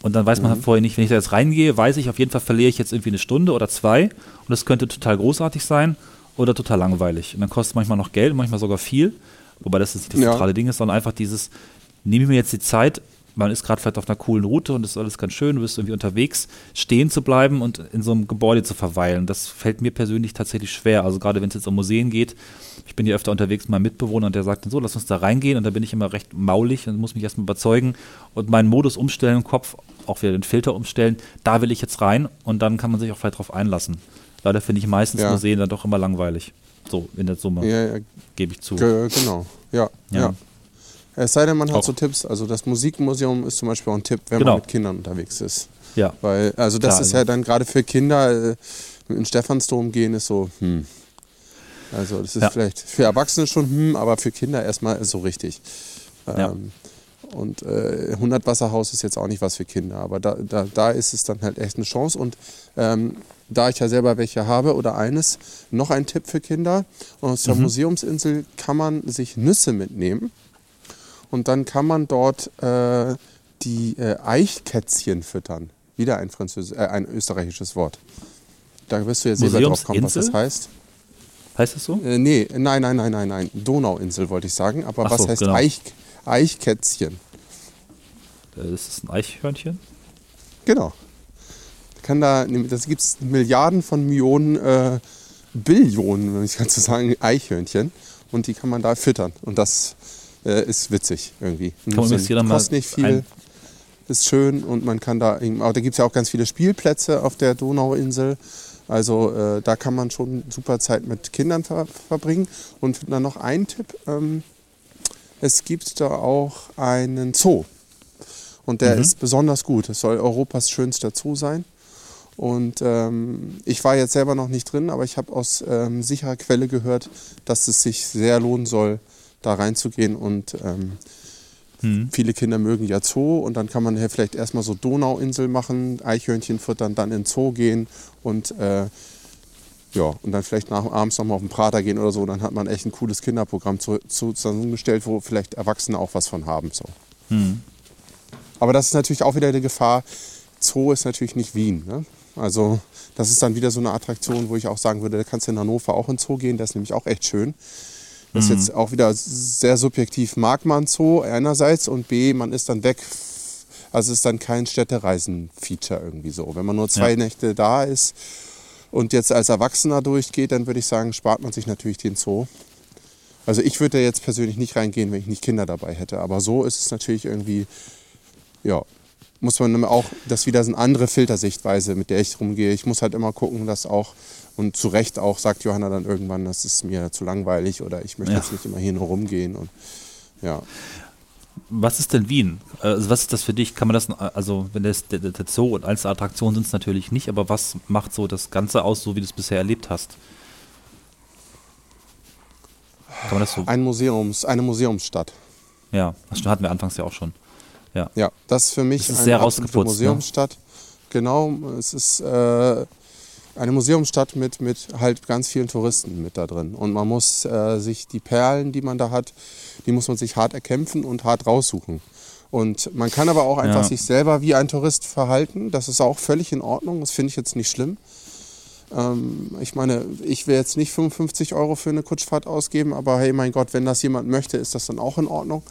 Und dann weiß man halt vorher nicht, wenn ich da jetzt reingehe, weiß ich, auf jeden Fall verliere ich jetzt irgendwie eine Stunde oder zwei und das könnte total großartig sein oder total langweilig. Und dann kostet es manchmal noch Geld, manchmal sogar viel, wobei das nicht das Ja. zentrale Ding ist, sondern einfach dieses, nehme ich mir jetzt die Zeit, man ist gerade vielleicht auf einer coolen Route und es ist alles ganz schön, du bist irgendwie unterwegs, stehen zu bleiben und in so einem Gebäude zu verweilen. Das fällt mir persönlich tatsächlich schwer. Also gerade wenn es jetzt um Museen geht, ich bin ja öfter unterwegs mit meinem Mitbewohner und der sagt dann so, lass uns da reingehen und da bin ich immer recht maulig und muss mich erstmal überzeugen und meinen Modus umstellen im Kopf, auch wieder den Filter umstellen, da will ich jetzt rein und dann kann man sich auch vielleicht drauf einlassen. Leider finde ich meistens Ja. Museen dann doch immer langweilig. So in der Summe, Ja, ja, gebe ich zu. ge- genau. Ja, Ja. Es sei denn, man hat Auch. so Tipps. Also das Musikmuseum ist zum Beispiel auch ein Tipp, wenn Genau. man mit Kindern unterwegs ist. Ja, Weil, also das Klar, ist also- ja dann gerade für Kinder, äh, in Stephansdom gehen ist so, hm. Also das ist Ja. vielleicht für Erwachsene schon hm, aber für Kinder erstmal so richtig. Ja. Ähm, Und äh, 100 Wasserhaus ist jetzt auch nicht was für Kinder, aber da, da, da ist es dann halt echt eine Chance. Und ähm, da ich ja selber welche habe oder eines, noch ein Tipp für Kinder. Aus der Mhm. Museumsinsel kann man sich Nüsse mitnehmen und dann kann man dort äh, die äh, Eichkätzchen füttern. Wieder ein, Französ äh, ein österreichisches Wort. Da wirst du jetzt selber drauf kommen, was das heißt. Heißt das so? Äh, nee, nein, nein, nein, nein, nein. Donauinsel wollte ich sagen. Aber Ach was so, heißt genau. Eich, Eichkätzchen? Äh, Das ist ein Eichhörnchen. Genau. Kann da, das gibt es Milliarden von Millionen, äh, Billionen, wenn ich kann so sagen, Eichhörnchen. Und die kann man da füttern. Und das äh, ist witzig irgendwie. Kann man dann mal kostet nicht viel, ist schön und man kann da, eben- aber da gibt es ja auch ganz viele Spielplätze auf der Donauinsel. Also äh, da kann man schon super Zeit mit Kindern ver verbringen. Und dann noch ein Tipp. Ähm, es gibt da auch einen Zoo. Und der Mhm. ist besonders gut. Es soll Europas schönster Zoo sein. Und ähm, ich war jetzt selber noch nicht drin, aber ich habe aus ähm, sicherer Quelle gehört, dass es sich sehr lohnen soll, da reinzugehen. Und ähm, Hm. viele Kinder mögen ja Zoo und dann kann man hier vielleicht erstmal so Donauinsel machen, Eichhörnchen füttern, dann in Zoo gehen und äh, ja, und dann vielleicht nach, abends nochmal auf den Prater gehen oder so. Dann hat man echt ein cooles Kinderprogramm zu, zu, zusammengestellt, wo vielleicht Erwachsene auch was von haben. So. Hm. Aber das ist natürlich auch wieder die Gefahr. Zoo ist natürlich nicht Wien. Ne? Also das ist dann wieder so eine Attraktion, wo ich auch sagen würde, da kannst du in Hannover auch in Zoo gehen. Das ist nämlich auch echt schön. Das ist jetzt auch wieder sehr subjektiv. Mag man Zoo einerseits und B, man ist dann weg. Also es ist dann kein Städtereisen-Feature irgendwie so. Wenn man nur zwei Ja. Nächte da ist und jetzt als Erwachsener durchgeht, dann würde ich sagen, spart man sich natürlich den Zoo. Also ich würde da jetzt persönlich nicht reingehen, wenn ich nicht Kinder dabei hätte. Aber so ist es natürlich irgendwie, ja, muss man auch, das ist wieder so eine andere Filtersichtweise, mit der ich rumgehe. Ich muss halt immer gucken, dass auch, und zu Recht auch, sagt Johanna dann irgendwann, das ist mir zu langweilig oder ich möchte Ja. jetzt nicht immer hier nur rumgehen. Und ja. Was ist denn Wien? Also was ist das für dich? Kann man das, also wenn das der, der Zoo und einzelne Attraktionen sind es natürlich nicht, aber was macht so das Ganze aus, so wie du es bisher erlebt hast? Kann man das so? Ein Museums, eine Museumsstadt. Ja, das hatten wir anfangs ja auch schon. Ja. Ja, das ist für mich Das ist eine sehr ne? Museumsstadt. Genau, es ist äh, eine Museumsstadt mit, mit halt ganz vielen Touristen mit da drin. Und man muss äh, sich die Perlen, die man da hat, die muss man sich hart erkämpfen und hart raussuchen. Und man kann aber auch einfach Ja. sich selber wie ein Tourist verhalten. Das ist auch völlig in Ordnung. Das finde ich jetzt nicht schlimm. Ähm, ich meine, ich will jetzt nicht 55 Euro für eine Kutschfahrt ausgeben, aber hey, mein Gott, wenn das jemand möchte, ist das dann auch in Ordnung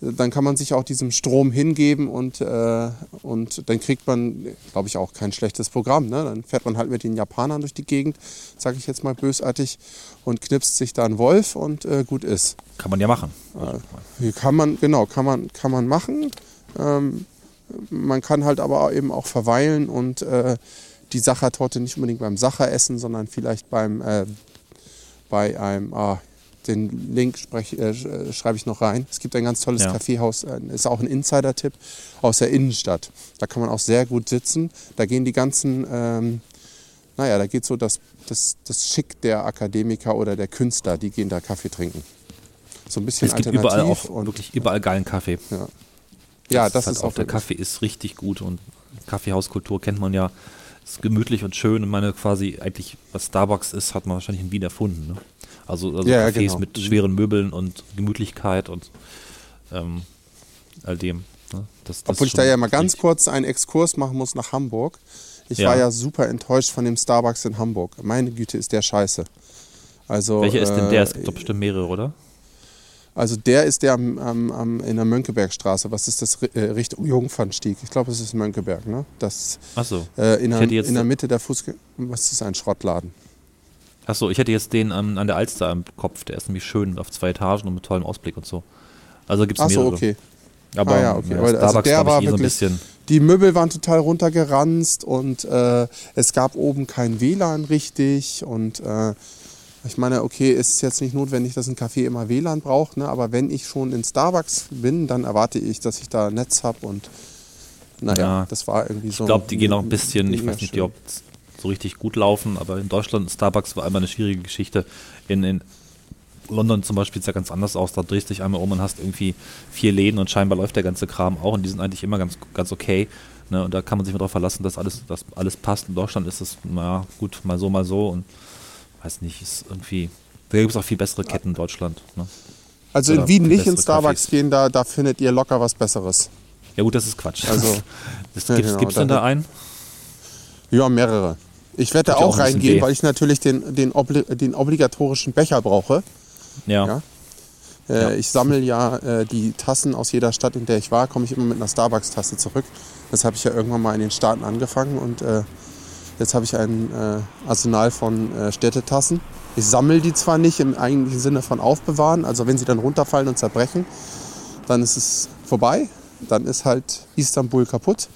dann kann man sich auch diesem Strom hingeben und, äh, und dann kriegt man, glaube ich, auch kein schlechtes Programm. Ne? Dann fährt man halt mit den Japanern durch die Gegend, sage ich jetzt mal bösartig, und knipst sich da einen Wolf und äh, gut ist. Kann man ja machen. Hier kann man, genau, kann man, kann man machen. Ähm, man kann halt aber eben auch verweilen und äh, die Sachertorte nicht unbedingt beim Sacher essen, sondern vielleicht beim, äh, bei einem, ah, den Link sprech, äh, äh, schreibe ich noch rein. Es gibt ein ganz tolles Ja. Kaffeehaus, äh, ist auch ein Insider-Tipp aus der Innenstadt. Da kann man auch sehr gut sitzen. Da gehen die ganzen, ähm, naja, da geht so das, das, das Schick der Akademiker oder der Künstler, die gehen da Kaffee trinken. So ein bisschen Es gibt alternativ. überall auch und, wirklich überall geilen Kaffee. ja, das, halt ist auch der Kaffee ist richtig gut und Kaffeehauskultur kennt man ja. Ist gemütlich und schön und meine quasi eigentlich was Starbucks ist, hat man wahrscheinlich in Wien erfunden. Ne? Also, also Ja, Cafés genau. mit schweren Möbeln und Gemütlichkeit und ähm, all dem. Ne? Das, das Obwohl ich da ja mal ganz kurz einen Exkurs machen muss nach Hamburg. Ich Ja. war ja super enttäuscht von dem Starbucks in Hamburg. Meine Güte, ist der scheiße. Also, Welcher ist denn der? Es äh, gibt doch bestimmt mehrere, oder? Also der ist der am, am, am, in der Mönckebergstraße. Was ist das? Äh, Richtung Jungfernstieg. Ich glaube, es ist Mönckeberg, ne? Das Achso. äh, in, der, in der Mitte der Fußgänger. Was ist das, ein Schrottladen? Achso, ich hätte jetzt den ähm, an der Alster im Kopf. Der ist nämlich schön auf zwei Etagen und mit tollem Ausblick und so. Also gibt es Achso, mehrere. okay. Aber Ah ja, okay. ja, also Starbucks, der glaube war eh so ein wirklich- bisschen. Die Möbel waren total runtergeranzt und äh, es gab oben kein WLAN richtig. Und äh, ich meine, okay, es ist jetzt nicht notwendig, dass ein Café immer WLAN braucht, ne? aber wenn ich schon in Starbucks bin, dann erwarte ich, dass ich da Netz habe und naja, Ja. das war irgendwie so. Ich glaube, die gehen auch ein bisschen, ich weiß nicht, schön. ob die so richtig gut laufen, aber in Deutschland Starbucks war immer eine schwierige Geschichte. In, in London zum Beispiel sieht ja ganz anders aus. Da drehst du dich einmal um und hast irgendwie vier Läden und scheinbar läuft der ganze Kram auch und die sind eigentlich immer ganz, ganz okay. Ne? Und da kann man sich mal darauf verlassen, dass alles, dass alles passt. In Deutschland ist es, naja, gut, mal so, mal so und weiß nicht, ist irgendwie. Da gibt es auch viel bessere Ketten in Deutschland. Ne? Also Oder in Wien nicht in Starbucks Cafés. gehen, da, da findet ihr locker was Besseres. Ja, gut, das ist Quatsch. Also, das ja, gibt's, genau, gibt's denn da- da einen? Ja, mehrere. Ich werde da auch auch reingehen, weil ich natürlich den, den, obli den obligatorischen Becher brauche. Ja. Ja. Äh, Ja. Ich sammle ja äh, die Tassen aus jeder Stadt, in der ich war, komme ich immer mit einer Starbucks-Tasse zurück. Das habe ich ja irgendwann mal in den Staaten angefangen und äh, jetzt habe ich ein äh, Arsenal von äh, Städtetassen. Ich sammle die zwar nicht im eigentlichen Sinne von aufbewahren, also wenn sie dann runterfallen und zerbrechen, dann ist es vorbei. Dann ist halt Istanbul kaputt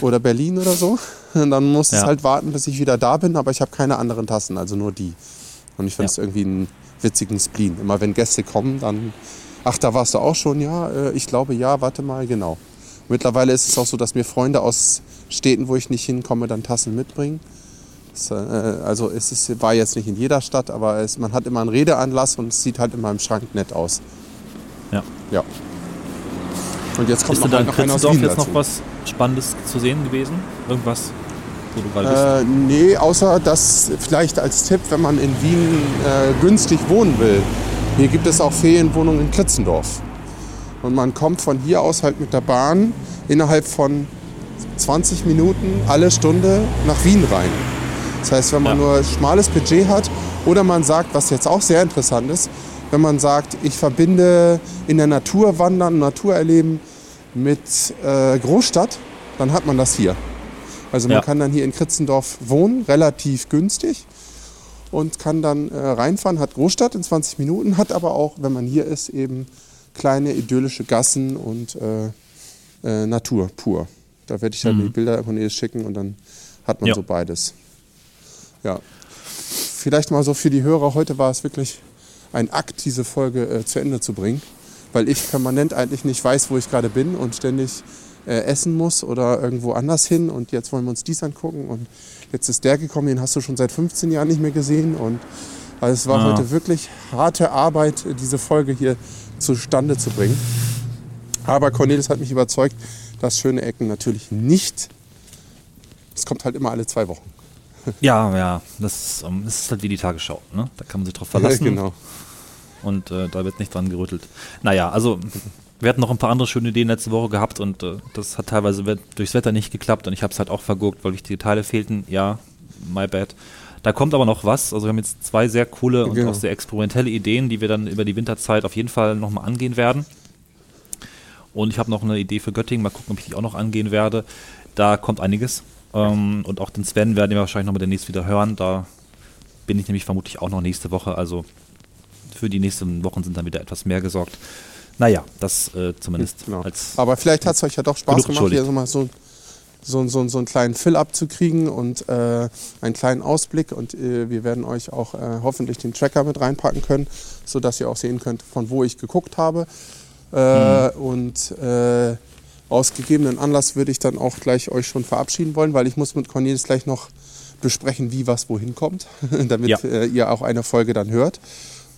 oder Berlin oder so. Und dann muss es Ja. halt warten, bis ich wieder da bin, aber ich habe keine anderen Tassen, also nur die. Und ich finde Ja. es irgendwie einen witzigen Spleen. Immer wenn Gäste kommen, dann, ach, da warst du auch schon, ja, äh, ich glaube ja, warte mal, genau. Mittlerweile ist es auch so, dass mir Freunde aus Städten, wo ich nicht hinkomme, dann Tassen mitbringen. Das, äh, also es ist, war jetzt nicht in jeder Stadt, aber es, man hat immer einen Redeanlass und es sieht halt immer im Schrank nett aus. Ja. Ja. Und jetzt kommt Ist noch, da in noch einer aus Wien jetzt dazu. noch was Spannendes zu sehen gewesen? Irgendwas, Äh, nee, außer dass vielleicht als Tipp, wenn man in Wien äh, günstig wohnen will. Hier gibt es auch Ferienwohnungen in Kritzendorf. Und man kommt von hier aus halt mit der Bahn innerhalb von 20 Minuten alle Stunde nach Wien rein. Das heißt, wenn man Ja. nur schmales Budget hat oder man sagt, was jetzt auch sehr interessant ist, wenn man sagt, ich verbinde in der Natur wandern, Natur erleben mit äh, Großstadt, dann hat man das hier. Also man Ja. kann dann hier in Kritzendorf wohnen, relativ günstig und kann dann äh, reinfahren, hat Großstadt in 20 Minuten, hat aber auch, wenn man hier ist, eben kleine idyllische Gassen und äh, äh, Natur pur. Da werde ich dann Mhm. die Bilder von ihr schicken und dann hat man Ja. so beides. Ja. Vielleicht mal so für die Hörer, heute war es wirklich ein Akt, diese Folge äh, zu Ende zu bringen, weil ich permanent eigentlich nicht weiß, wo ich gerade bin und ständig äh, essen muss oder irgendwo anders hin und jetzt wollen wir uns dies angucken und jetzt ist der gekommen, den hast du schon seit 15 Jahren nicht mehr gesehen und also es war Ah. heute wirklich harte Arbeit, diese Folge hier zustande zu bringen. Aber Cornelis hat mich überzeugt, dass schöne Ecken natürlich nicht. Es kommt halt immer alle zwei Wochen. Ja, ja, das ist, ähm, das ist halt wie die Tagesschau. Ne? Da kann man sich drauf verlassen genau. und äh, da wird nicht dran gerüttelt. Naja, also wir hatten noch ein paar andere schöne Ideen letzte Woche gehabt und äh, das hat teilweise durchs Wetter nicht geklappt und ich habe es halt auch verguckt, weil wichtige Teile fehlten. Ja, my bad. Da kommt aber noch was. Also wir haben jetzt zwei sehr coole und Genau. auch sehr experimentelle Ideen, die wir dann über die Winterzeit auf jeden Fall nochmal angehen werden. Und ich habe noch eine Idee für Göttingen. Mal gucken, ob ich die auch noch angehen werde. Da kommt einiges. Ähm, und auch den Sven werden wir wahrscheinlich nochmal demnächst wieder hören. Da bin ich nämlich vermutlich auch noch nächste Woche. Also für die nächsten Wochen sind dann wieder etwas mehr gesorgt. Naja, das äh, zumindest Genau. als. Aber vielleicht hat es euch ja doch Spaß gemacht, hier so mal so, so, so, so einen kleinen Fill-up zu kriegen und äh, einen kleinen Ausblick. Und äh, wir werden euch auch äh, hoffentlich den Tracker mit reinpacken können, sodass ihr auch sehen könnt, von wo ich geguckt habe. Äh, Und äh, aus gegebenen Anlass würde ich dann auch gleich euch schon verabschieden wollen, weil ich muss mit Cornelis gleich noch besprechen, wie was wohin kommt, damit Ja. ihr auch eine Folge dann hört.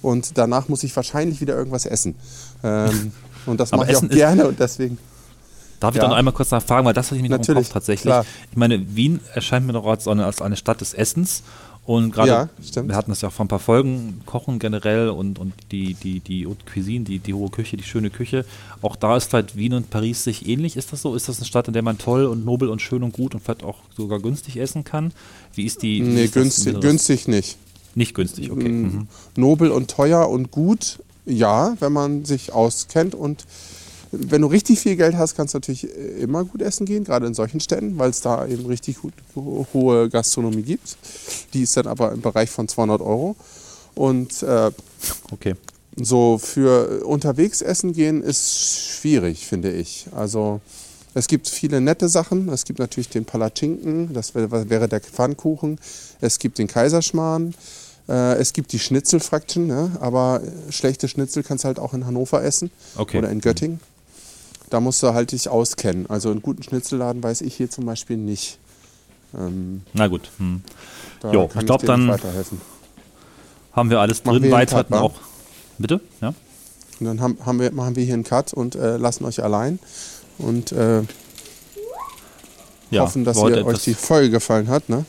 Und danach muss ich wahrscheinlich wieder irgendwas essen. Ähm, und das mache ich auch gerne und deswegen. Darf ich Ja. dann einmal kurz nachfragen, weil das hatte ich mir noch im Natürlich, Kopf tatsächlich. klar. Ich meine, Wien erscheint mir doch als eine, als eine Stadt des Essens. Und gerade, Ja, wir hatten das ja auch vor ein paar Folgen, Kochen generell und, und die, die, die Haute Cuisine, die, die hohe Küche, die schöne Küche. Auch da ist halt Wien und Paris sich ähnlich. Ist das so? Ist das eine Stadt, in der man toll und nobel und schön und gut und vielleicht auch sogar günstig essen kann? Wie ist die? wie Nee, ist günstig, günstig nicht. Nicht günstig, okay. Mm, Mhm. Nobel und teuer und gut, ja, wenn man sich auskennt. Und wenn du richtig viel Geld hast, kannst du natürlich immer gut essen gehen, gerade in solchen Städten, weil es da eben richtig gut, hohe Gastronomie gibt. Die ist dann aber im Bereich von 200 Euro. Und äh, Okay. so für unterwegs essen gehen ist schwierig, finde ich. Also es gibt viele nette Sachen. Es gibt natürlich den Palatschinken, das wäre, wäre der Pfannkuchen. Es gibt den Kaiserschmarrn. Äh, es gibt die Schnitzelfraktchen, ne? aber äh, schlechte Schnitzel kannst du halt auch in Hannover essen Okay. oder in Göttingen. Da musst du halt dich auskennen. Also einen guten Schnitzelladen weiß ich hier zum Beispiel nicht. Ähm, Na gut. Hm. Jo, ich glaub, dir nicht dann- weiterhelfen. Haben wir alles Machen drin. wir hatten wa? auch Bitte? Ja. Und dann haben, haben wir, machen wir hier einen Cut und äh, lassen euch allein. Und äh, ja hoffen, dass ihr euch die Folge gefallen hat. Ne?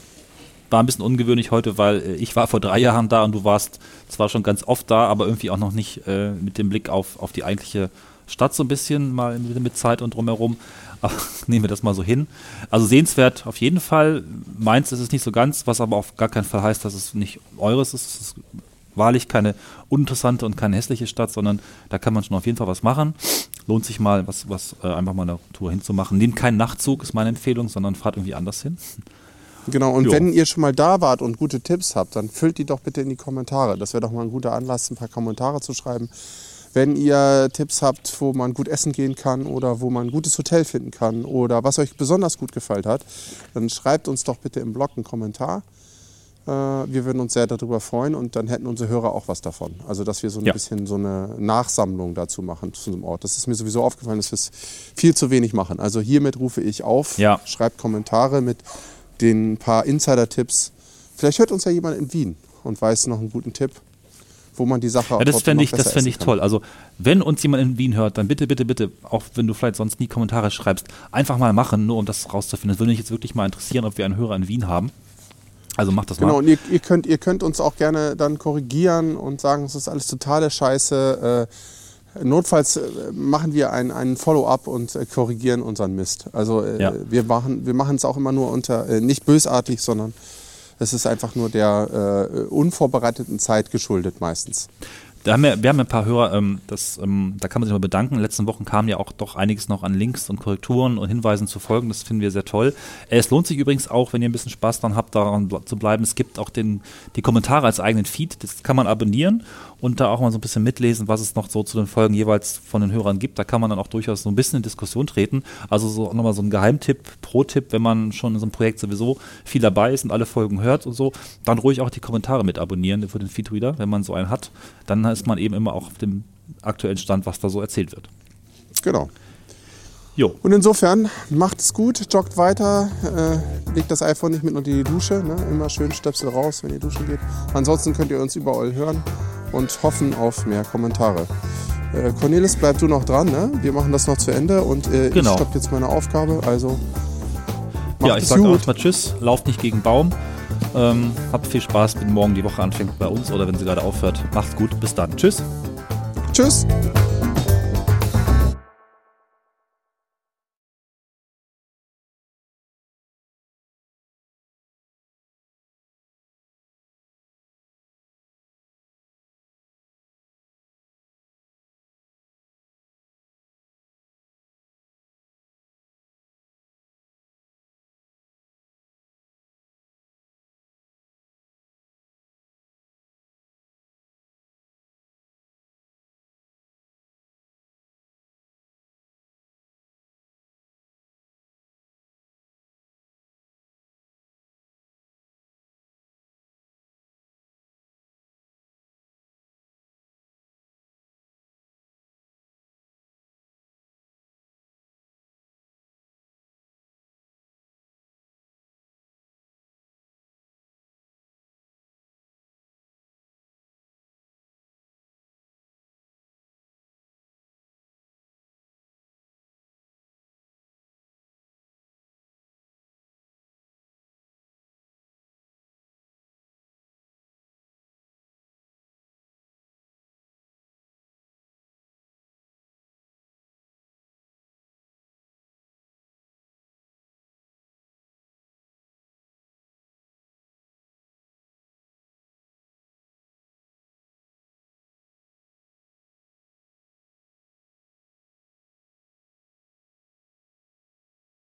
War ein bisschen ungewöhnlich heute, weil äh, ich war vor drei Jahren da und du warst zwar schon ganz oft da, aber irgendwie auch noch nicht äh, mit dem Blick auf, auf die eigentliche Stadt so ein bisschen, mal mit, Zeit und drumherum. Aber nehmen wir das mal so hin. Also sehenswert auf jeden Fall. Meins ist es nicht so ganz, was aber auf gar keinen Fall heißt, dass es nicht eures ist. Es ist wahrlich keine uninteressante und keine hässliche Stadt, sondern da kann man schon auf jeden Fall was machen. Lohnt sich mal, was, was äh, einfach mal eine Tour hinzumachen. Nehmt keinen Nachtzug, ist meine Empfehlung, sondern fahrt irgendwie anders hin. Genau, und Jo. wenn ihr schon mal da wart und gute Tipps habt, dann füllt die doch bitte in die Kommentare. Das wäre doch mal ein guter Anlass, ein paar Kommentare zu schreiben. Wenn ihr Tipps habt, wo man gut essen gehen kann oder wo man ein gutes Hotel finden kann oder was euch besonders gut gefallen hat, dann schreibt uns doch bitte im Blog einen Kommentar. Äh, Wir würden uns sehr darüber freuen und dann hätten unsere Hörer auch was davon. Also, dass wir so ein Ja. bisschen so eine Nachsammlung dazu machen zu einem Ort. Das ist mir sowieso aufgefallen, dass wir es viel zu wenig machen. Also, hiermit rufe ich auf, Ja. schreibt Kommentare mit den paar Insider-Tipps. Vielleicht hört uns ja jemand in Wien und weiß noch einen guten Tipp, wo man die Sache Ja, das fände ich, das fände ich toll. Also, wenn uns jemand in Wien hört, dann bitte, bitte, bitte, auch wenn du vielleicht sonst nie Kommentare schreibst, einfach mal machen, nur um das rauszufinden. Das würde mich jetzt wirklich mal interessieren, ob wir einen Hörer in Wien haben. Also macht das Genau, mal. und ihr, ihr, könnt, ihr könnt uns auch gerne dann korrigieren und sagen, es ist alles totale Scheiße. Äh, notfalls äh, machen wir ein, einen Follow-up und äh, korrigieren unseren Mist. Also äh, Ja. wir machen wir machen es auch immer nur unter, nicht bösartig, sondern es ist einfach nur der äh, unvorbereiteten Zeit geschuldet meistens. Da haben wir, wir haben ein paar Hörer, ähm, das, ähm, da kann man sich mal bedanken. In den letzten Wochen kam ja auch doch einiges noch an Links und Korrekturen und Hinweisen zu folgen. Das finden wir sehr toll. Es lohnt sich übrigens auch, wenn ihr ein bisschen Spaß daran habt, daran zu bleiben. Es gibt auch den, die Kommentare als eigenen Feed. Das kann man abonnieren und da auch mal so ein bisschen mitlesen, was es noch so zu den Folgen jeweils von den Hörern gibt. Da kann man dann auch durchaus so ein bisschen in Diskussion treten. Also so nochmal so ein Geheimtipp, Pro-Tipp, wenn man schon in so einem Projekt sowieso viel dabei ist und alle Folgen hört und so, dann ruhig auch die Kommentare mit abonnieren für den Feedreader, wenn man so einen hat. Dann ist man eben immer auch auf dem aktuellen Stand, was da so erzählt wird. Genau. Jo. Und insofern macht es gut, joggt weiter, äh, legt das iPhone nicht mit unter die Dusche, ne? immer schön Stöpsel raus, wenn ihr duschen geht. Ansonsten könnt ihr uns überall hören und hoffen auf mehr Kommentare. Äh, Cornelis, bleib du noch dran, ne? wir machen das noch zu Ende und äh, Genau. ich stopp jetzt meine Aufgabe, also ja, ich sage auch erstmal Tschüss, lauft nicht gegen Baum. Ähm, habt viel Spaß, wenn morgen die Woche anfängt bei uns oder wenn sie gerade aufhört. Macht's gut, bis dann. Tschüss. Tschüss.